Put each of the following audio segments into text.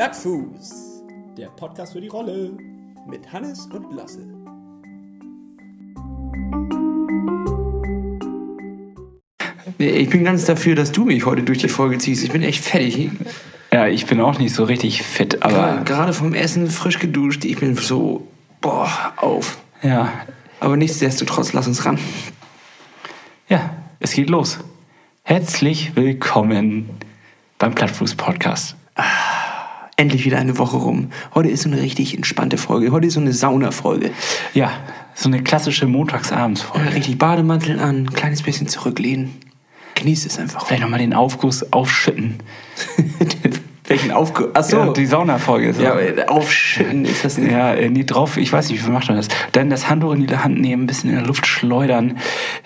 Plattfuß, der Podcast für die Rolle mit Hannes und Lasse. Ich bin ganz dafür, dass du mich heute durch die Folge ziehst. Ich bin echt fertig. Ja, ich bin auch nicht so richtig fit, aber Gerade- Gerade vom Essen frisch geduscht. Ich bin so, boah, auf. ja, Aber nichtsdestotrotz, lass uns ran. ja, es geht los. Herzlich willkommen beim Plattfuß-Podcast. Endlich wieder eine Woche rum. Heute ist so eine richtig entspannte Folge. Heute ist so eine Sauna-Folge. Ja, so eine klassische Montagsabendsfolge. Richtig Bademantel an, ein kleines bisschen zurücklehnen. Genießt es einfach. Vielleicht nochmal den Aufguss aufschütten. Welchen Aufguss? Achso. Ja, die Saunafolge. So. Ja, aber aufschütten ist das nicht. Ja, äh, nie drauf, ich weiß nicht, wie macht man das? Dann das Handtuch in die Hand nehmen, ein bisschen in der Luft schleudern,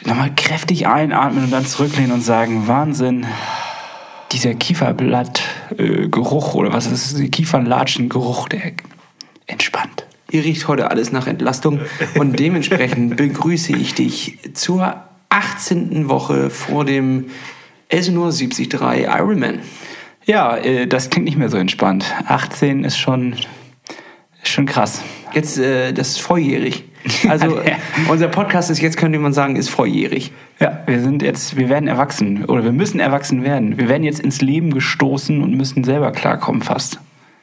nochmal kräftig einatmen und dann zurücklehnen und sagen, Wahnsinn, dieser Kieferblattgeruch äh, oder was ist das, der Kiefernlatschen-Geruch, der entspannt. Hier riecht heute alles nach Entlastung und dementsprechend begrüße ich dich zur 18. Woche vor dem Elsenor 73 Ironman. Ja, äh, das klingt nicht mehr so entspannt. 18 ist schon, ist schon krass. Jetzt, äh, das ist volljährig. Also Ja. unser Podcast ist jetzt, könnte man sagen, ist volljährig. Ja, wir sind jetzt, wir werden erwachsen oder wir müssen erwachsen werden. Wir werden jetzt ins Leben gestoßen und müssen selber klarkommen fast.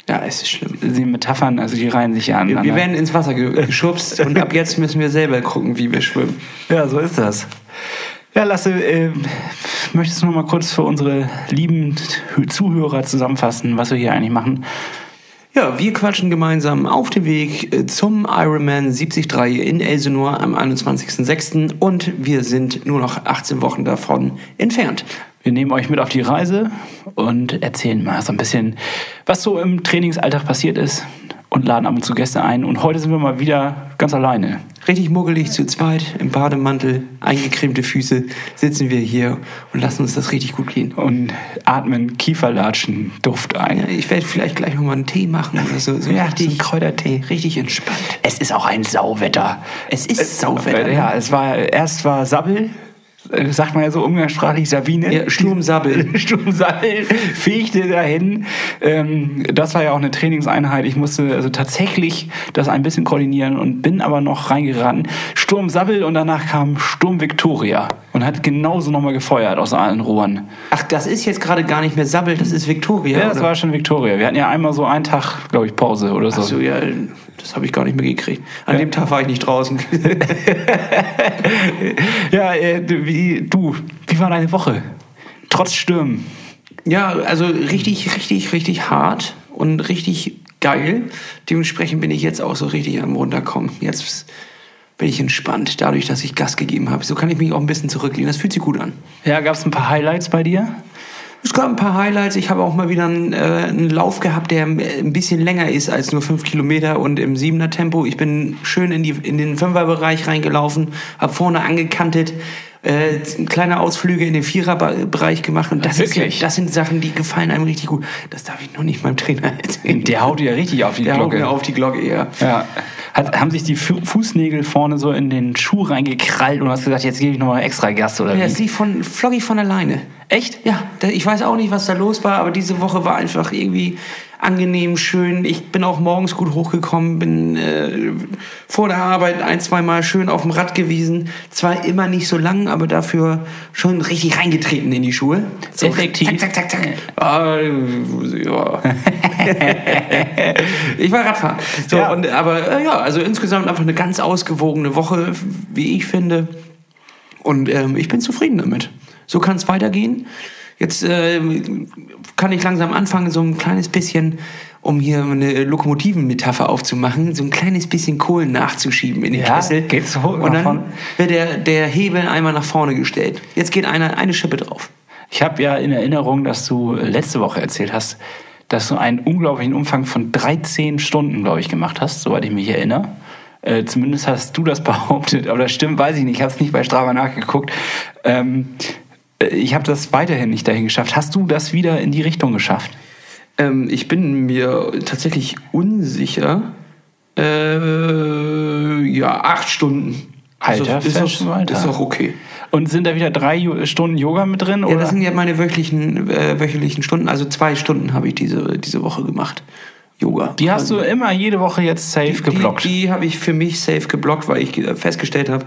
Ja, es ist schlimm. Die Metaphern, also die reihen sich ja aneinander. Wir werden ins Wasser ge- geschubst und ab jetzt müssen wir selber gucken, wie wir schwimmen. Ja, so ist das. Ja, Lasse, äh, möchtest du noch mal kurz für unsere lieben Zuhörer zusammenfassen, was wir hier eigentlich machen? Ja, wir quatschen gemeinsam auf dem Weg äh, zum Ironman 73 in Elsenor am 21.06. und wir sind nur noch 18 Wochen davon entfernt. Wir nehmen euch mit auf die Reise und erzählen mal so ein bisschen, was so im Trainingsalltag passiert ist und laden ab und zu Gäste ein. Und heute sind wir mal wieder ganz alleine. Richtig muggelig zu zweit, im Bademantel, eingecremte Füße, sitzen wir hier und lassen uns das richtig gut gehen. und atmen Kieferlatschen Duft Ja, ein. ich werde vielleicht gleich nochmal einen Tee machen oder so. so Ja, richtig, so Kräutertee. richtig entspannt. Es ist auch ein Sauwetter. Es ist Sauwetter. ne? Ja, es war erst war Sabbel, sagt man ja so umgangssprachlich Sabine. Ja, Sturmsabbel. Sturmsabbel fegte dahin. Ähm, das war ja auch eine Trainingseinheit. Ich musste also tatsächlich das ein bisschen koordinieren und bin aber noch reingeraten. Sturm Sabbel und danach kam Sturm Victoria und hat genauso nochmal gefeuert aus allen Rohren. Ach, das ist jetzt gerade gar nicht mehr Sabbel, das ist Victoria. Ja, das oder? war schon Victoria. Wir hatten ja einmal so einen Tag, glaube ich, Pause oder so. Ach so, ja, das habe ich gar nicht mehr gekriegt. An dem Tag war ich nicht draußen. Ja, äh, du- wie, du, wie war deine Woche? Trotz Stürmen. ja, also richtig, richtig, richtig hart und richtig geil. Dementsprechend bin ich jetzt auch so richtig am runterkommen. Jetzt bin ich entspannt, dadurch, dass ich Gas gegeben habe. So kann ich mich auch ein bisschen zurücklehnen. Das fühlt sich gut an. Ja, gab es ein paar Highlights bei dir? Es gab ein paar Highlights. Ich habe auch mal wieder einen, äh, einen Lauf gehabt, der ein bisschen länger ist als nur fünf Kilometer und im siebener Tempo. Ich bin schön in, die, in den Fünferbereich reingelaufen, habe vorne angekantet, äh, kleine Ausflüge in den Viererbereich gemacht und das, ist, das sind Sachen, die gefallen einem richtig gut. Das darf ich noch nicht meinem Trainer erzählen. Der haut ja richtig auf die Der haut Glocke. mir auf die Glocke, ja. Ja. Hat, haben sich die Fu Fußnägel vorne so in den Schuh reingekrallt und hast gesagt, jetzt gebe ich nochmal extra Gas oder Ja, wie? es lief von Floggy von alleine. Echt? Ja, ich weiß auch nicht, was da los war, aber diese Woche war einfach irgendwie angenehm, schön. Ich bin auch morgens gut hochgekommen, bin äh, vor der Arbeit ein, zwei Mal schön auf dem Rad gewesen. Zwar immer nicht so lang, aber dafür schon richtig reingetreten in die Schuhe. So, Effektiv. Zack, zack, zack, zack. Ah, ja. ich war Radfahren. So, Ja. und, aber äh, ja, also insgesamt einfach eine ganz ausgewogene Woche, wie ich finde. Und ähm, ich bin zufrieden damit. So kann es weitergehen. Jetzt ähm, kann ich langsam anfangen, so ein kleines bisschen, um hier eine Lokomotivenmetapher aufzumachen, so ein kleines bisschen Kohlen nachzuschieben in den Ja, Kessel. geht's hoch Und dann vorne? wird der, der Hebel einmal nach vorne gestellt. Jetzt geht einer, eine Schippe drauf. Ich habe ja in Erinnerung, dass du letzte Woche erzählt hast, dass du einen unglaublichen Umfang von 13 Stunden, glaube ich, gemacht hast, soweit ich mich erinnere. Äh, zumindest hast du das behauptet, aber das stimmt, weiß ich nicht. Ich habe es nicht bei Strava nachgeguckt. Ähm, äh, ich habe das weiterhin nicht dahin geschafft. Hast du das wieder in die Richtung geschafft? Ähm, ich bin mir tatsächlich unsicher. Äh, ja, acht Stunden. Alter, ist, das, ist, das, ist doch okay. Und sind da wieder drei Stunden Yoga mit drin? Ja, oder? das sind ja meine wöchentlichen, äh, wöchentlichen Stunden. Also zwei Stunden habe ich diese, diese Woche gemacht. Yoga. die hast du immer jede Woche jetzt safe geblockt. Die, die habe ich für mich safe geblockt, weil ich äh, festgestellt habe,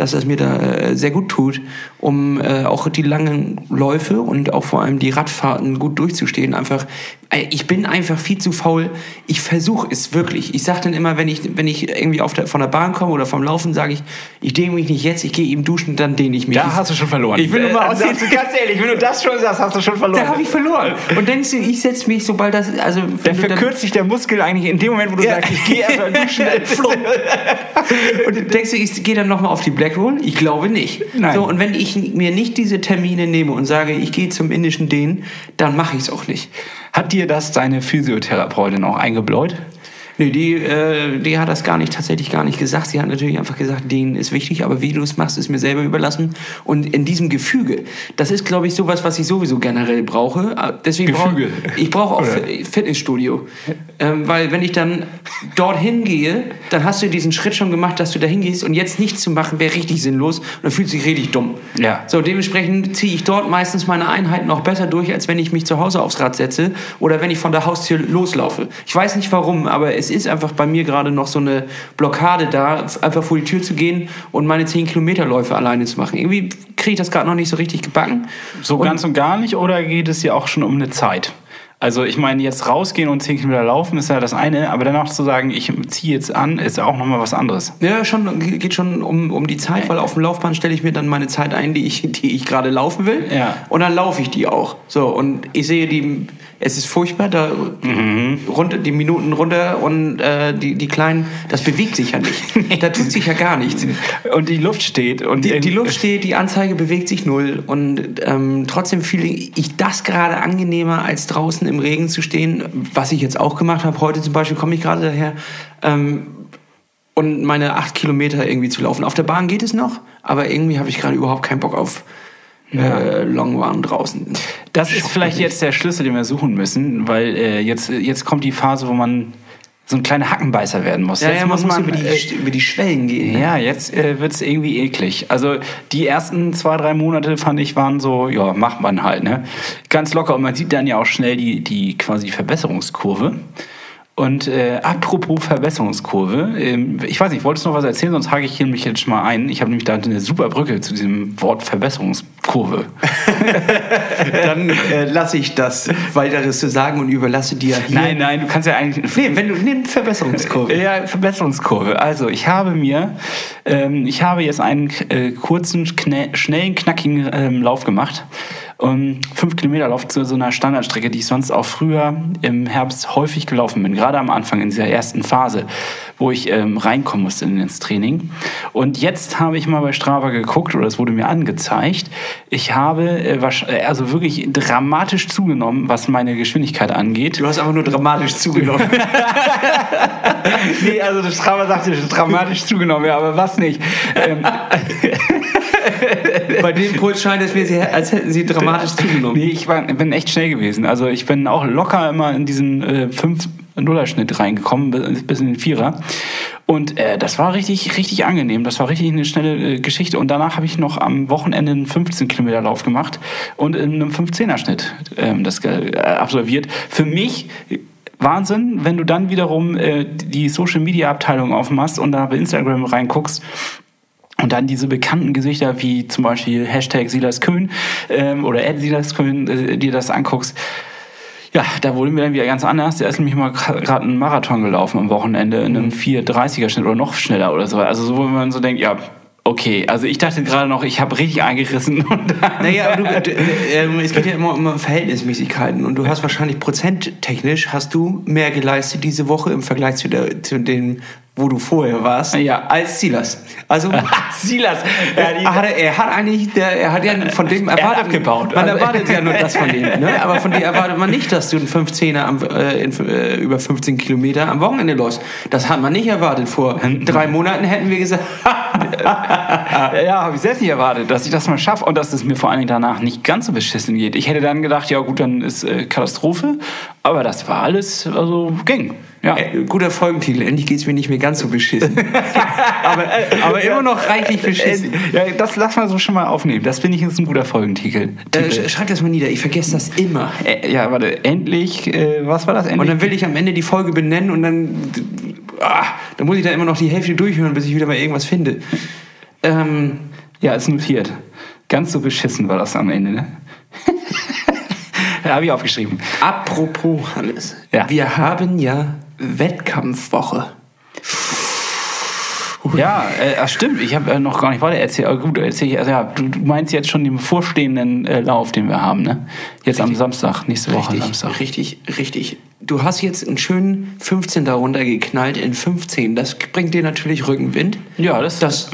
dass es mir da äh, sehr gut tut, um äh, auch die langen Läufe und auch vor allem die Radfahrten gut durchzustehen. Einfach, äh, ich bin einfach viel zu faul. Ich versuche es wirklich. Ich sage dann immer, wenn ich, wenn ich irgendwie auf der, von der Bahn komme oder vom Laufen, sage ich, ich dehne mich nicht jetzt, ich gehe eben duschen, dann dehne ich mich. da hast du schon verloren. Ich will nur mal also, aussehen. ganz ehrlich, wenn du das schon sagst, hast du schon verloren. da habe ich verloren. Und denkst du, ich setze mich, sobald das, also Da dann- verkürzt sich der Muskel eigentlich in dem Moment, wo du Ja. sagst, ich gehe erstmal duschen. Flop. Und denkst du, ich gehe dann nochmal auf die Black Roll? Ich glaube nicht. Nein. So, und wenn ich mir nicht diese Termine nehme und sage, ich gehe zum indischen Dehnen, dann mache ich es auch nicht. Hat dir das deine Physiotherapeutin auch eingebläut? Nee, die, äh, die hat das gar nicht, tatsächlich gar nicht gesagt. Sie hat natürlich einfach gesagt, denen ist wichtig, aber wie du es machst, ist mir selber überlassen. Und in diesem Gefüge, das ist, glaube ich, sowas, was ich sowieso generell brauche. Äh, Deswegen Gefüge. ich brauche auch Oder? Fit- Fitnessstudio. Ähm, weil wenn ich dann dorthin gehe, dann hast du diesen Schritt schon gemacht, dass du dahin gehst und jetzt nichts zu machen, wäre richtig sinnlos und dann fühlt sich richtig dumm. Ja. So, dementsprechend ziehe ich dort meistens meine Einheiten noch besser durch, als wenn ich mich zu Hause aufs Rad setze oder wenn ich von der Haustür loslaufe. Ich weiß nicht warum, aber es ist einfach bei mir gerade noch so eine Blockade da, einfach vor die Tür zu gehen und meine 10 Kilometerläufe alleine zu machen. Irgendwie kriege ich das gerade noch nicht so richtig gebacken. So Und- ganz und gar nicht oder geht es dir auch schon um eine Zeit? Also ich meine, jetzt rausgehen und 10 Kilometer laufen ist ja das eine, aber danach zu sagen, ich ziehe jetzt an, ist ja auch nochmal was anderes. Ja, schon, geht schon um, um die Zeit, weil auf dem Laufband stelle ich mir dann meine Zeit ein, die ich, die ich gerade laufen will. Ja. Und dann laufe ich die auch. So, und ich sehe die, es ist furchtbar, da runter, die Minuten runter und äh, die, die kleinen, das bewegt sich ja nicht. da tut sich ja gar nichts. Und die Luft steht und Die, die Luft steht, die Anzeige bewegt sich null und ähm, trotzdem fühle ich das gerade angenehmer, als draußen im Regen zu stehen, was ich jetzt auch gemacht habe. Heute zum Beispiel komme ich gerade daher ähm, und meine acht Kilometer irgendwie zu laufen. Auf der Bahn geht es noch, aber irgendwie habe ich gerade überhaupt keinen Bock auf äh, Long Run draußen. Das ist vielleicht mich. jetzt der Schlüssel, den wir suchen müssen, weil äh, jetzt, jetzt kommt die Phase, wo man so ein kleiner Hackenbeißer werden muss. Ja, jetzt ja, man muss über die, äh, über die Schwellen gehen. ne? Ja, jetzt äh, wird's irgendwie eklig. Also die ersten zwei, drei Monate fand ich waren so, ja, macht man halt, ne? Ganz locker. Und man sieht dann ja auch schnell die, die quasi Verbesserungskurve. Und äh, apropos Verbesserungskurve, ähm, ich weiß nicht, wolltest du noch was erzählen, sonst hake ich hier mich jetzt schon mal ein. Ich habe nämlich da eine super Brücke zu diesem Wort Verbesserungskurve. Dann äh, lasse ich das weiteres zu sagen und überlasse dir hier. Nein, nein, du kannst ja eigentlich. Nee, wenn du nimm Verbesserungskurve. Ja, Verbesserungskurve. Also, ich habe mir, ähm, ich habe jetzt einen äh, kurzen, schnellen, knackigen ähm, Lauf gemacht. Um, fünf Kilometer Lauf zu so einer Standardstrecke, die ich sonst auch früher im Herbst häufig gelaufen bin. Gerade am Anfang, in dieser ersten Phase, wo ich ähm, reinkommen musste ins Training. Und jetzt habe ich mal bei Strava geguckt, oder es wurde mir angezeigt. Ich habe äh, äh, also wirklich dramatisch zugenommen, was meine Geschwindigkeit angeht. Du hast aber nur dramatisch zugenommen. Nee, also das Strava sagte dramatisch zugenommen, ja, aber was nicht. Ähm, Bei dem Puls scheint es mir, als hätten sie dramatisch zugenommen. nee, ich war, bin echt schnell gewesen. Also ich bin auch locker immer in diesen äh, 5-0er-Schnitt reingekommen, bis- in den Vierer. Und äh, das war richtig, richtig angenehm. Das war richtig eine schnelle äh, Geschichte. Und danach habe ich noch am Wochenende einen 15-Kilometer-Lauf gemacht und in einem 15er-Schnitt ähm, das äh, absolviert. Für mich Wahnsinn, wenn du dann wiederum äh, die Social-Media-Abteilung aufmachst und da bei Instagram reinguckst und dann diese bekannten Gesichter wie zum Beispiel Hashtag Silas Köhn ähm, oder Ed Silas Köhn äh, dir das anguckst. Ja, da wurde mir dann wieder ganz anders. Der ist nämlich mal gerade einen Marathon gelaufen am Wochenende in einem 430er Schnitt oder noch schneller oder so. Also so, wo man so denkt, ja, okay. Also ich dachte gerade noch, ich habe richtig eingerissen Naja, aber du, äh, es geht ja immer um Verhältnismäßigkeiten und du hast wahrscheinlich prozenttechnisch hast du mehr geleistet diese Woche im Vergleich zu, der, zu dem, wo du vorher warst, Ja. als Silas. Also Silas. er, hat, er hat eigentlich, der, er hat ja von dem erwartet, abgebaut. Man erwartet ja nur das von dem, ne? aber von dir erwartet man nicht, dass du einen 15er am, äh, in, äh, über 15 Kilometer am Wochenende läufst. Das hat man nicht erwartet. Vor drei Monaten hätten wir gesagt, Ja, habe ich selbst nicht erwartet, dass ich das mal schaffe und dass es mir vor allen Dingen danach nicht ganz so beschissen geht. Ich hätte dann gedacht, ja gut, dann ist äh, Katastrophe, aber das war alles, also ging. Ja. Äh, guter Folgentitel. Endlich geht's mir nicht mehr ganz so beschissen. aber, aber immer noch reichlich beschissen. Äh, Ja, das lass mal so schon mal aufnehmen. Das finde ich ist ein guter Folgentitel. Äh, schreib das mal nieder. Ich vergesse das immer. Äh, ja, warte, endlich, äh, was war das? Endlich? Und dann will ich am Ende die Folge benennen und dann, ah, dann muss ich da immer noch die Hälfte durchhören, bis ich wieder mal irgendwas finde. Ähm, ja, ist notiert. Ganz so beschissen war das am Ende, ne? da habe ich aufgeschrieben. apropos Hannes, Ja. wir haben ja Wettkampfwoche. Ja, äh, stimmt. Ich habe äh, noch gar nicht weiter erzählt. Aber gut, erzähl ich. Also, ja, du, du meinst jetzt schon den bevorstehenden äh, Lauf, den wir haben, ne? Jetzt am Samstag, nächste Woche Richtig, Samstag. richtig, richtig. Du hast jetzt einen schönen 15 darunter geknallt in 15. Das bringt dir natürlich Rückenwind. Ja, das- das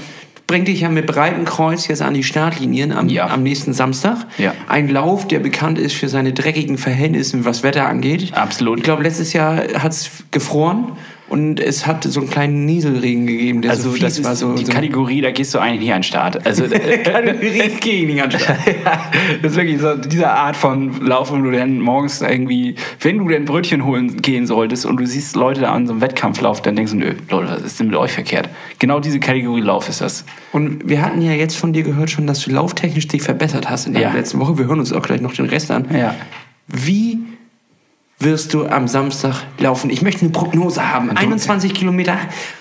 bringt dich ja mit breitem Kreuz jetzt an die Startlinien am, Ja. am nächsten Samstag. Ja. Ein Lauf, der bekannt ist für seine dreckigen Verhältnisse, was Wetter angeht. Absolut. Ich glaube, letztes Jahr hat es gefroren und es hat so einen kleinen Nieselregen gegeben. Der Also so das war so, die so Kategorie, da gehst du eigentlich nicht an den Start. Also Kategorie gegen den ganzen Start. ja, das ist wirklich so diese Art von Lauf, wo du dann morgens irgendwie, wenn du denn Brötchen holen gehen solltest und du siehst Leute da an so einem Wettkampflauf, dann denkst du, nö, Leute, was ist denn mit euch verkehrt? Genau diese Kategorie Lauf ist das. Und wir hatten ja jetzt von dir gehört schon, dass du lauftechnisch dich verbessert hast in der Ja. letzten Woche. Wir hören uns auch gleich noch den Rest an. Ja. Wie wirst du am Samstag laufen? Ich möchte eine Prognose haben. 21 Kilometer.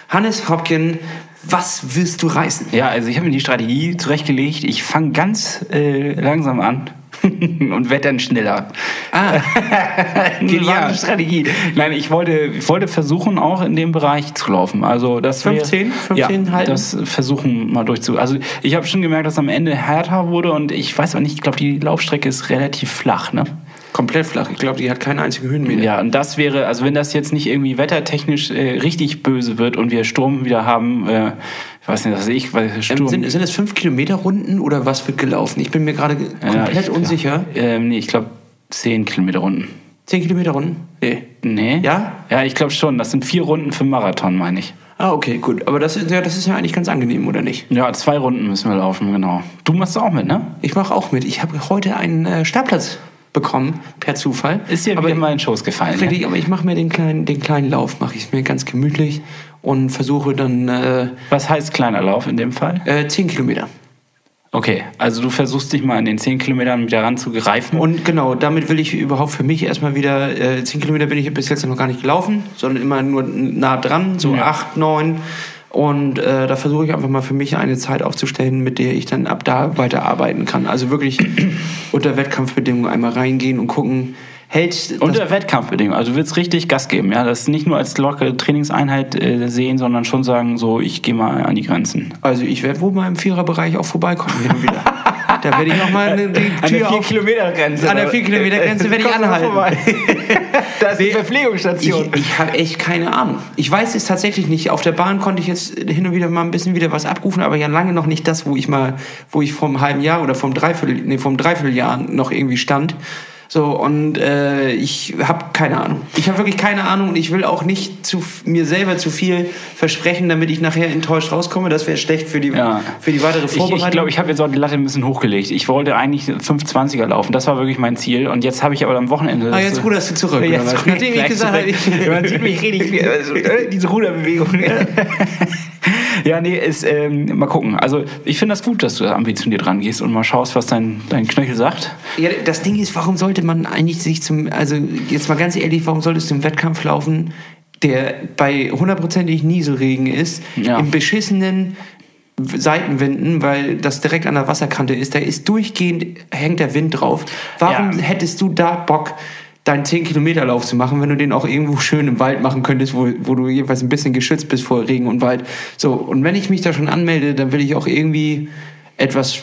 Hannes Hopken, was wirst du reißen? Ja, also ich habe mir die Strategie zurechtgelegt. Ich fange ganz äh, langsam an und werde dann schneller. Ah, Genial. Strategie. Nein, ich wollte, ich wollte versuchen, auch in dem Bereich zu laufen. Also das wär- 15? 15 ja, halten? das versuchen mal durchzu. Also ich habe schon gemerkt, dass am Ende härter wurde und ich weiß aber nicht, ich glaube, die Laufstrecke ist relativ flach, ne? Komplett flach. Ich glaube, die hat keinen einzigen Höhenmeter. Ja, und das wäre, also wenn das jetzt nicht irgendwie wettertechnisch äh, richtig böse wird und wir Sturm wieder haben, äh, ich weiß nicht, was ich, weil Sturm. Ähm, sind, sind es 5 Kilometer Runden oder was wird gelaufen? Ich bin mir gerade Ja, komplett ich- unsicher. Ähm, nee, ich glaube 10 Kilometer Runden. 10 Kilometer Runden? Nee. Nee? Ja? Ja, ich glaube schon. Das sind vier Runden für Marathon, meine ich. Ah, okay, gut. Aber das ist, ja, das ist ja eigentlich ganz angenehm, oder nicht? Ja, zwei Runden müssen wir laufen, genau. Du machst auch mit, ne? Ich mache auch mit. Ich habe heute einen äh, Startplatz bekommen, per Zufall. Ist dir aber wieder mal in den Schoß gefallen. Ne? Richtig, aber ich mache mir den kleinen, den kleinen Lauf, mache ich mir ganz gemütlich und versuche dann äh, Was heißt kleiner Lauf in dem Fall? äh, 10 Kilometer. Okay, also du versuchst dich mal in den 10 Kilometern wieder ranzugreifen. Und genau, damit will ich überhaupt für mich erstmal wieder, äh, 10 Kilometer bin ich bis jetzt noch gar nicht gelaufen, sondern immer nur nah dran, so Ja. 8, 9. Und äh, da versuche ich einfach mal für mich eine Zeit aufzustellen, mit der ich dann ab da weiter arbeiten kann. Also wirklich unter Wettkampfbedingungen einmal reingehen und gucken, hält Unter Wettkampfbedingungen. Also du willst richtig Gas geben, ja. Das nicht nur als lockere Trainingseinheit äh, sehen, sondern schon sagen, so, ich gehe mal an die Grenzen. Also ich werde wohl mal im Viererbereich auch vorbeikommen hin und wieder. da werde ich nochmal die Tür auf... Kilometer Grenze. An der 4 Kilometer Grenze werde ich anhalten. da ist die Ich, Verpflegungsstation. ich habe echt keine Ahnung. Ich weiß es tatsächlich nicht. Auf der Bahn konnte ich jetzt hin und wieder mal ein bisschen wieder was abrufen, aber ja lange noch nicht das, wo ich mal, wo ich vom halben Jahr oder vom Dreiviertel, nee, vom Dreivierteljahr noch irgendwie stand. So, und äh, ich habe keine Ahnung. Ich habe wirklich keine Ahnung und ich will auch nicht zu, mir selber zu viel versprechen, damit ich nachher enttäuscht rauskomme. Das wäre schlecht für die, Ja. für die weitere Ich, Vorbereitung. ich glaube, ich habe jetzt auch die Latte ein bisschen hochgelegt. Ich wollte eigentlich 520er laufen. Das war wirklich mein Ziel. Und jetzt habe ich aber am Wochenende. ah, jetzt ruderst du zurück. Ja, jetzt Nachdem ich gesagt habe, ich, Man sieht mich richtig, also, äh, diese Ruderbewegung. ja, nee, ist, ähm, mal gucken. Also ich finde das gut, dass du da ambitioniert rangehst und mal schaust, was dein, dein Knöchel sagt. Ja, das Ding ist, warum sollte man eigentlich sich zum, also jetzt mal ganz ehrlich, warum solltest du einen Wettkampf laufen, der bei hundertprozentig Nieselregen ist, Ja. im beschissenen Seitenwinden, weil das direkt an der Wasserkante ist, da ist durchgehend, hängt der Wind drauf. Warum Ja. hättest du da Bock, deinen 10-Kilometer-Lauf zu machen, wenn du den auch irgendwo schön im Wald machen könntest, wo, wo du jedenfalls ein bisschen geschützt bist vor Regen und Wald. So, und wenn ich mich da schon anmelde, dann will ich auch irgendwie etwas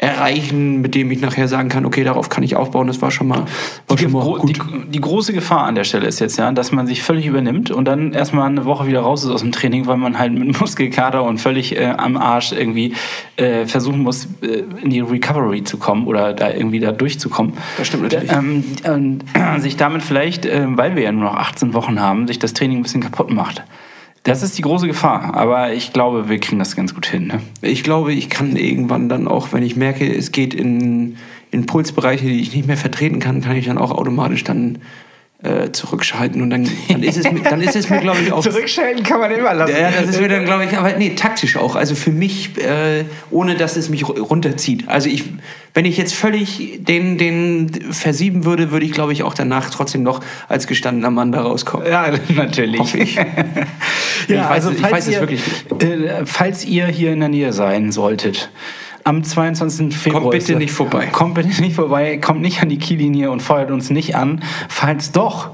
erreichen, mit dem ich nachher sagen kann, okay, darauf kann ich aufbauen, das war schon mal, war Die, schon mal gut. die, die große Gefahr an der Stelle ist jetzt ja, dass man sich völlig übernimmt und dann erstmal eine Woche wieder raus ist aus dem Training, weil man halt mit Muskelkater und völlig äh, am Arsch irgendwie äh, versuchen muss, äh, in die Recovery zu kommen oder da irgendwie da durchzukommen. Das stimmt natürlich. Ähm, und sich damit vielleicht, äh, weil wir ja nur noch 18 Wochen haben, sich das Training ein bisschen kaputt macht. Das ist die große Gefahr, aber ich glaube, wir kriegen das ganz gut hin. Ne? Ich glaube, ich kann irgendwann dann auch, wenn ich merke, es geht in, in Pulsbereiche, die ich nicht mehr vertreten kann, kann ich dann auch automatisch dann äh, zurückschalten und dann, dann ist es mir, dann ist es mir glaube ich auch Zurückschalten kann man immer lassen. ja, das ist mir dann, glaube ich, aber nee, taktisch auch. Also für mich, äh, ohne dass es mich ru- runterzieht. Also ich, wenn ich jetzt völlig den, den versieben würde, würde ich, glaube ich, auch danach trotzdem noch als gestandener Mann da rauskommen. Ja, natürlich. Hoffe ich. Ja, ich weiß, also es- ich weiß es ihr, wirklich nicht. Äh, falls ihr hier in der Nähe sein solltet, am 22. Februar. bitte ist das- nicht vorbei. Kommt bitte nicht vorbei, kommt nicht an die Kiellinie und feuert uns nicht an. Falls doch,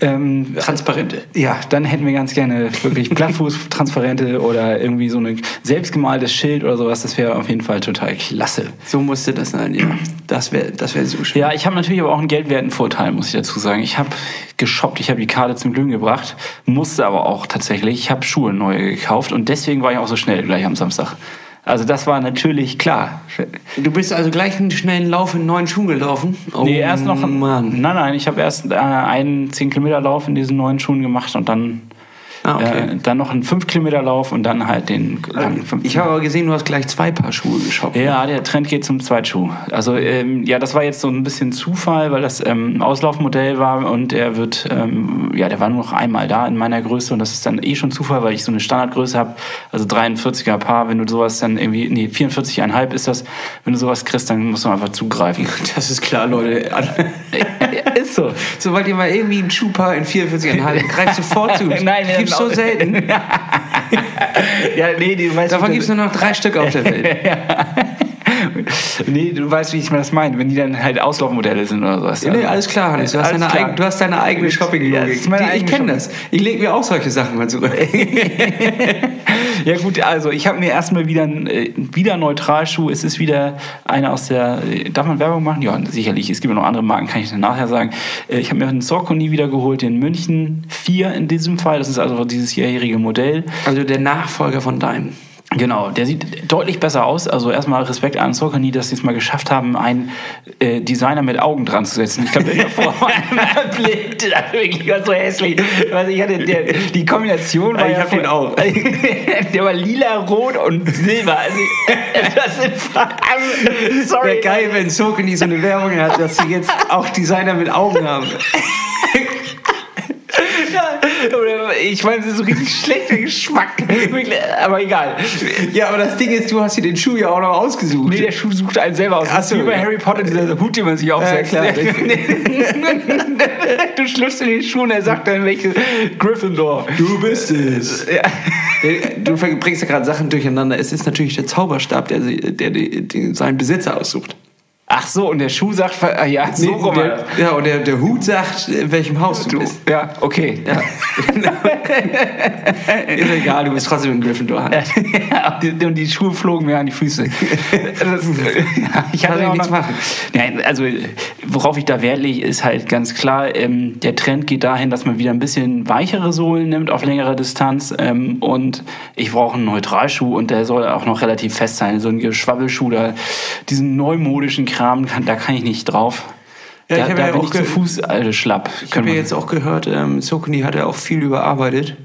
ähm, Transparente. ja, dann hätten wir ganz gerne wirklich Blattfuß-Transparente oder irgendwie so ein selbstgemaltes Schild oder sowas. Das wäre auf jeden Fall total klasse. So musste das sein, ja. Das wäre das wär so schön. Ja, ich habe natürlich aber auch einen geldwerten Vorteil, muss ich dazu sagen. Ich habe geshoppt, ich habe die Karte zum Glühen gebracht, musste aber auch tatsächlich. Ich habe Schuhe neue gekauft und deswegen war ich auch so schnell gleich am Samstag. Also das war natürlich klar. Du bist also gleich einen schnellen Lauf in neuen Schuhen gelaufen? Oh, nee, erst noch. Mann. Nein, nein, ich habe erst äh, einen 10 Kilometer Lauf in diesen neuen Schuhen gemacht und dann, Ah, okay. äh, dann noch einen 5 Kilometer Lauf und dann halt den langen 5 Ich habe aber gesehen, du hast gleich zwei Paar Schuhe geshoppt. Ja, der Trend geht zum Zweitschuh. Also ähm, ja, das war jetzt so ein bisschen Zufall, weil das ähm, ein Auslaufmodell war und er wird, ähm, ja, der war nur noch einmal da in meiner Größe und das ist dann eh schon Zufall, weil ich so eine Standardgröße habe, also 43er Paar, wenn du sowas dann irgendwie, nee, 44,5 ist das, wenn du sowas kriegst, dann musst du einfach zugreifen. Das ist klar, Leute. ist so. Sobald ihr mal irgendwie ein Schuhpaar in 44 habt, greift sofort zu. Nein, gibt's so genau. selten. Ja, nee, weißt Davon gibt es nur noch drei Stück auf der Welt. Nee, du weißt, wie ich mir das meine, wenn die dann halt Auslaufmodelle sind oder sowas. Nee, alles klar, Hannes. Du hast, deine, klar. Eigen, du hast deine eigene Ja, Shopping-Logik. Die- ich kenne das. Ich lege mir auch solche Sachen mal zurück. Ja gut, also ich habe mir erstmal wieder einen äh, wieder Neutralschuh. Es ist wieder einer aus der. äh, Darf man Werbung machen? Ja, sicherlich. Es gibt ja noch andere Marken, kann ich dann nachher sagen. Äh, Ich habe mir einen Saucony wieder geholt, den München 4 in diesem Fall. Das ist also dieses jährige Modell. Also der Nachfolger von deinem. Genau, der sieht deutlich besser aus. Also erstmal Respekt an Saucony, dass sie es mal geschafft haben, einen äh, Designer mit Augen dran zu setzen. Ich glaube, der davor war blind. Das war wirklich war so hässlich. Also ich hatte der, die Kombination war ich ja hab den auch. der war lila, rot und silber. Also das Farben. Sorry. Wäre geil, wenn Sokony so eine Werbung hat, dass sie jetzt auch Designer mit Augen haben. Ich meine, das ist so richtig schlechter Geschmack. Aber egal. Ja, aber das Ding ist, du hast dir den Schuh ja auch noch ausgesucht. Nee, der Schuh sucht einen selber aus. Ach so, wie bei ja. Harry Potter, dieser Hut, den man sich aufsetzt. klar. du schlüpfst in den Schuh und er sagt dann, welche Gryffindor. Du bist es. Ja. Du bringst ja gerade Sachen durcheinander. Es ist natürlich der Zauberstab, der, der, der, der seinen Besitzer aussucht. Ach so, und der Schuh sagt, ah, ja, so rum. der, ja, und der, der Hut sagt, in welchem Haus du, Du, bist. ja, okay. Ja. ist egal, du bist trotzdem in Gryffindor. Ja, die- und die Schuhe flogen mir an die Füße. Das, ja, ich Kann hatte auch nichts noch, machen. Nein, also worauf ich da Wert lege, ist halt ganz klar, ähm, der Trend geht dahin, dass man wieder ein bisschen weichere Sohlen nimmt auf längere Distanz ähm, und ich brauche einen Neutralschuh und der soll auch noch relativ fest sein. So ein Geschwabbelschuh, da, diesen neumodischen Kram, kann, da kann ich nicht drauf. Ja, ich da hab da ja bin auch ich zu Fuß äh, schlapp. Ich habe ja jetzt auch gehört, ähm, Sokony hat ja auch viel überarbeitet.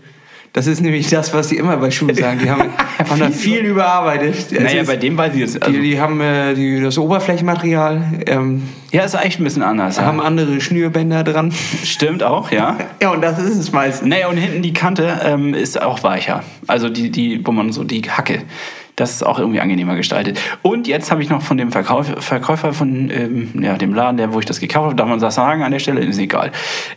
Das ist nämlich das, was die immer bei Schuhen sagen. Die haben, haben da viel überarbeitet. Es naja, ist- bei dem weiß ich jetzt. Also, die, die haben äh, die, das Oberflächenmaterial, ähm, ja, ist echt ein bisschen anders. Ja. haben andere Schnürbänder dran. Stimmt auch, ja. Ja, und das ist es meistens. Naja, und hinten die Kante ähm, ist auch weicher. Also die, die, wo man so die Hacke. Das ist auch irgendwie angenehmer gestaltet. Und jetzt habe ich noch von dem Verkauf, Verkäufer von ähm, ja, dem Laden, der, wo ich das gekauft habe, darf man das sagen an der Stelle, ist egal.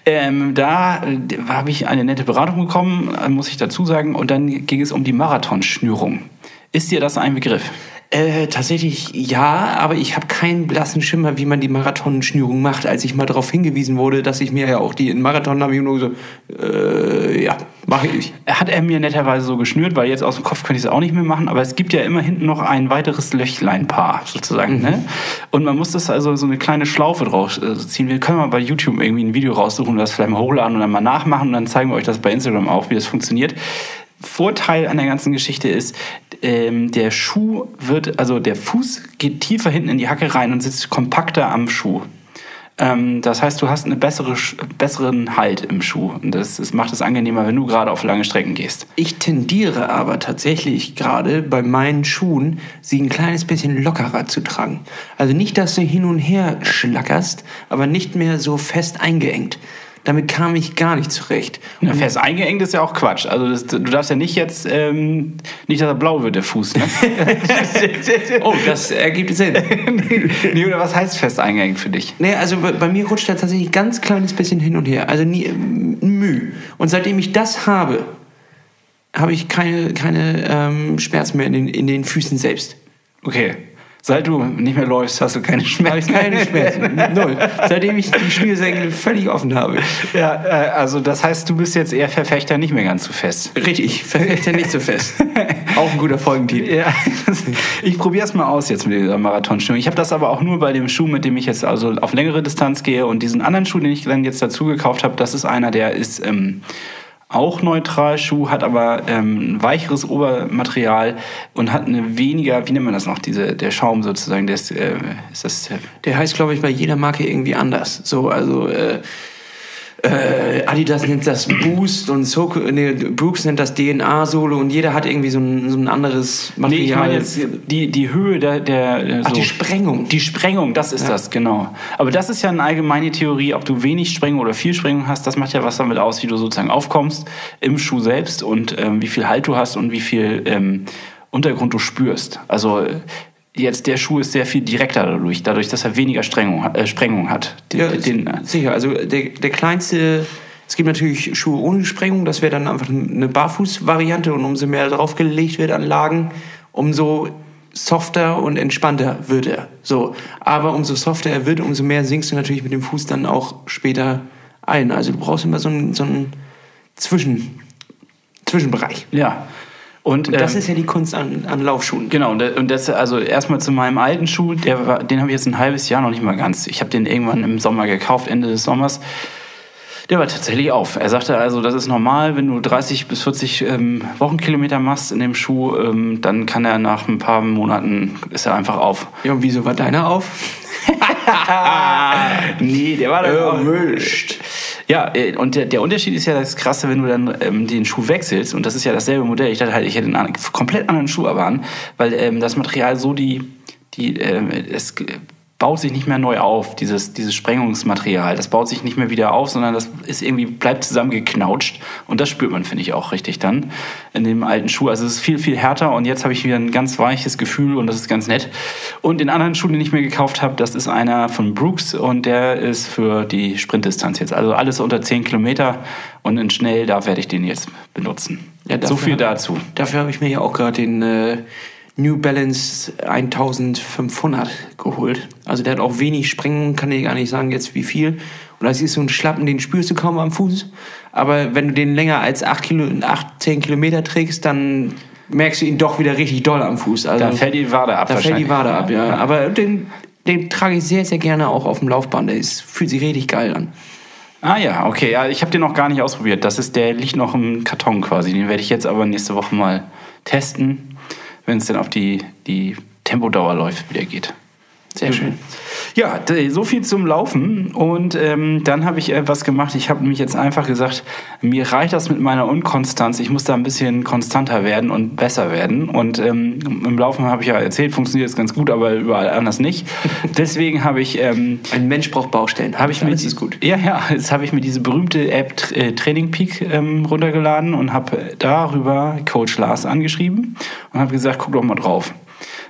Ähm, da äh, habe ich eine nette Beratung bekommen, muss ich dazu sagen. Und dann ging es um die Marathonschnürung. Ist dir das ein Begriff? Äh, tatsächlich ja, aber ich habe keinen blassen Schimmer, wie man die Marathonschnürung macht. Als ich mal darauf hingewiesen wurde, dass ich mir ja auch die in Marathon habe, ich nur so, äh, ja, mache ich. Hat er mir netterweise so geschnürt, weil jetzt aus dem Kopf könnte ich es auch nicht mehr machen, aber es gibt ja immer hinten noch ein weiteres Löchleinpaar sozusagen. Ne? Und man muss das also so eine kleine Schlaufe draus äh, ziehen. Wir können mal bei YouTube irgendwie ein Video raussuchen das vielleicht mal hochladen und dann mal nachmachen und dann zeigen wir euch das bei Instagram auch, wie das funktioniert. Vorteil an der ganzen Geschichte ist, ähm, der Schuh wird, also der Fuß geht tiefer hinten in die Hacke rein und sitzt kompakter am Schuh. Ähm, das heißt, du hast einen bessere, besseren Halt im Schuh. Und das, das macht es angenehmer, wenn du gerade auf lange Strecken gehst. Ich tendiere aber tatsächlich gerade bei meinen Schuhen, sie ein kleines bisschen lockerer zu tragen. Also nicht, dass du hin und her schlackerst, aber nicht mehr so fest eingeengt. Damit kam ich gar nicht zurecht. Na, fest eingeengt ist ja auch Quatsch. Also das, du darfst ja nicht jetzt, ähm, nicht, dass er blau wird, der Fuß. Ne? oh, das ergibt Sinn. nee, oder was heißt fest eingeengt für dich? Nee, also bei, bei mir rutscht er tatsächlich ein ganz kleines bisschen hin und her. Also nie, ähm, Mühe. Und seitdem ich das habe, habe ich keine, keine ähm, Schmerzen mehr in den, in den Füßen selbst. Okay. Seit du nicht mehr läufst, hast du keine Schmerzen. keine Schmerzen. Null. Seitdem ich die Schnürsenkel völlig offen habe. Ja, äh, also das heißt, du bist jetzt eher Verfechter nicht mehr ganz so fest. Richtig, verfällt ja nicht so fest. Auch ein guter Folgentitel. Ja, ich probiere es mal aus jetzt mit dieser Marathonstimmung. Ich habe das aber auch nur bei dem Schuh, mit dem ich jetzt also auf längere Distanz gehe und diesen anderen Schuh, den ich dann jetzt dazu gekauft habe, das ist einer, der ist ähm, auch neutral Schuh, hat aber ähm, ein weicheres Obermaterial und hat eine weniger, wie nennt man das noch, diese, der Schaum sozusagen, der ist, äh, ist das, äh, Der heißt, glaube ich, bei jeder Marke irgendwie anders. So, also äh, äh, Adidas nennt das Boost und so, nee, Brooks nennt das DNA-Sohle und jeder hat irgendwie so ein, so ein anderes Nee, Material. ich meine jetzt die, die Höhe der, der der Ach, so, die Sprengung. Die Sprengung, das ist das, genau. Aber das ist ja eine allgemeine Theorie, ob du wenig Sprengung oder viel Sprengung hast, das macht ja was damit aus, wie du sozusagen aufkommst im Schuh selbst und ähm, wie viel Halt du hast und wie viel ähm, Untergrund du spürst. Also äh, jetzt der Schuh ist sehr viel direkter dadurch, dadurch, dass er weniger Strengung, äh, Sprengung hat. Den, Ja, den, sicher. Also der, der kleinste, es gibt natürlich Schuhe ohne Sprengung, das wäre dann einfach eine Barfuß-Variante und umso mehr draufgelegt wird an Lagen, umso softer und entspannter wird er. So, aber umso softer er wird, umso mehr sinkst du natürlich mit dem Fuß dann auch später ein. Also du brauchst immer so einen, so einen Zwischen, Zwischenbereich. ja. Und, Das ähm, ist ja die Kunst an, an Laufschuhen. Genau, und, und das, also erstmal zu meinem alten Schuh, der war, den habe ich jetzt ein halbes Jahr noch nicht mal ganz. Ich habe den irgendwann im Sommer gekauft, Ende des Sommers. Der war tatsächlich auf. Er sagte also, das ist normal, wenn du 30 bis 40 ähm, Wochenkilometer machst in dem Schuh, ähm, dann kann er nach ein paar Monaten, ist er einfach auf. Ja, und wieso war deiner auf? Nee, der war dann Erwischt. Ja, äh, und der, der Unterschied ist ja das Krasse, wenn du dann ähm, den Schuh wechselst, und das ist ja dasselbe Modell, ich dachte halt, ich hätte einen komplett anderen Schuh aber an, weil ähm, das Material so die, die ähm, es baut sich nicht mehr neu auf, dieses, dieses Sprengungsmaterial. Das baut sich nicht mehr wieder auf, sondern das ist irgendwie, bleibt zusammengeknautscht. Und das spürt man, finde ich, auch richtig dann in dem alten Schuh. Also es ist viel, viel härter und jetzt habe ich wieder ein ganz weiches Gefühl und das ist ganz nett. Und den anderen Schuh, den ich mir gekauft habe, das ist einer von Brooks und der ist für die Sprintdistanz jetzt. Also alles unter 10 Kilometer und in schnell, da werde ich den jetzt benutzen. Ja, so viel dazu. Dafür habe ich mir ja auch gerade den äh, New Balance 1500 geholt. Also der hat auch wenig Sprengung, kann ich gar nicht sagen jetzt wie viel. Und das ist so ein Schlappen, den spürst du kaum am Fuß. Aber wenn du den länger als 8, Kilo, 8 10 Kilometer trägst, dann merkst du ihn doch wieder richtig doll am Fuß. Also, Da fällt die Wade ab Da fällt die. Wade ab, ja. Aber den, den trage ich sehr, sehr gerne auch auf dem Laufband. Der ist, fühlt sich richtig geil an. Ah ja, okay. Ja, ich habe den noch gar nicht ausprobiert. Das ist, der liegt noch im Karton quasi. Den werde ich jetzt aber nächste Woche mal testen, wenn es dann auf die, die Tempodauer läuft, wieder geht. Sehr schön. Ja, so viel zum Laufen. Und ähm, dann habe ich etwas gemacht. Ich habe nämlich jetzt einfach gesagt, mir reicht das mit meiner Unkonstanz. Ich muss da ein bisschen konstanter werden und besser werden. Und ähm, im Laufen habe ich ja erzählt, funktioniert es ganz gut, aber überall anders nicht. Deswegen habe ich ähm, Ein Mensch braucht Baustellen. habe ich mir die- ist gut. Ja, ja, jetzt habe ich mir diese berühmte App äh, Training Peak ähm, runtergeladen und habe darüber Coach Lars angeschrieben und habe gesagt, guck doch mal drauf.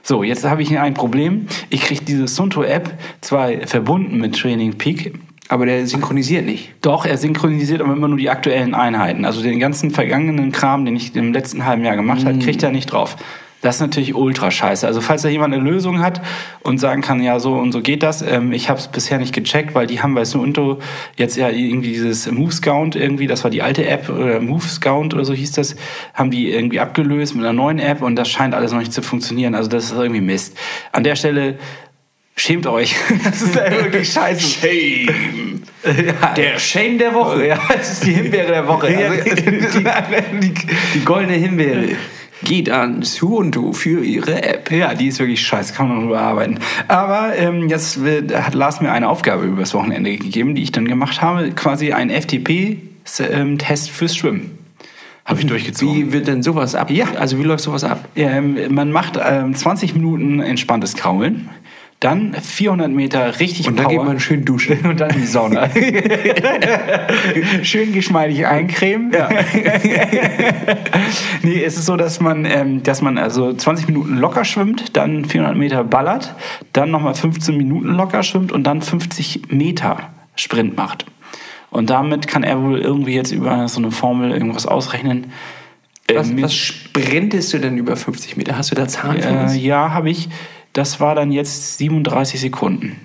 So, jetzt habe ich ein Problem. Ich kriege diese Sunto-App zwar verbunden mit Training Peak, Aber der synchronisiert nicht. doch, er synchronisiert aber immer nur die aktuellen Einheiten. Also den ganzen vergangenen Kram, den ich im letzten halben Jahr gemacht habe, kriegt er nicht drauf. Das ist natürlich ultra scheiße. Also falls da jemand eine Lösung hat und sagen kann, ja, so und so geht das. Ähm, ich habe es bisher nicht gecheckt, weil die haben bei Suunto jetzt ja irgendwie dieses Move Scout irgendwie, das war die alte App oder Move Scout oder so hieß das, haben die irgendwie abgelöst mit einer neuen App und das scheint alles noch nicht zu funktionieren. Also das ist irgendwie Mist. An der Stelle schämt euch. das ist ja wirklich scheiße. Shame. Ja. Der Shame der Woche. Ja, das ist die Himbeere der Woche. Also, die, die goldene Himbeere geht an Suunto für ihre App. ja, die ist wirklich scheiße, kann man noch überarbeiten. Aber ähm, jetzt wird- hat Lars mir eine Aufgabe übers Wochenende gegeben, die ich dann gemacht habe. Quasi ein FTP-Test fürs Schwimmen. Habe ich durchgezogen. Wie wird denn sowas ab? Ja. Also wie läuft sowas ab? Ähm, man macht ähm, 20 Minuten entspanntes Kraulen. Dann 400 Meter richtig Und dann Power. geht man schön duschen. und dann in die Sauna. Schön geschmeidig eincremen. Ja. nee, es ist so, dass man, ähm, dass man also 20 Minuten locker schwimmt, dann 400 Meter ballert, dann nochmal 15 Minuten locker schwimmt und dann 50 Meter Sprint macht. Und damit kann er wohl irgendwie jetzt über so eine Formel irgendwas ausrechnen. Was, mir- was sprintest du denn über 50 Meter? Hast du da Zahlen äh, ja, habe ich. Das war dann jetzt 37 Sekunden.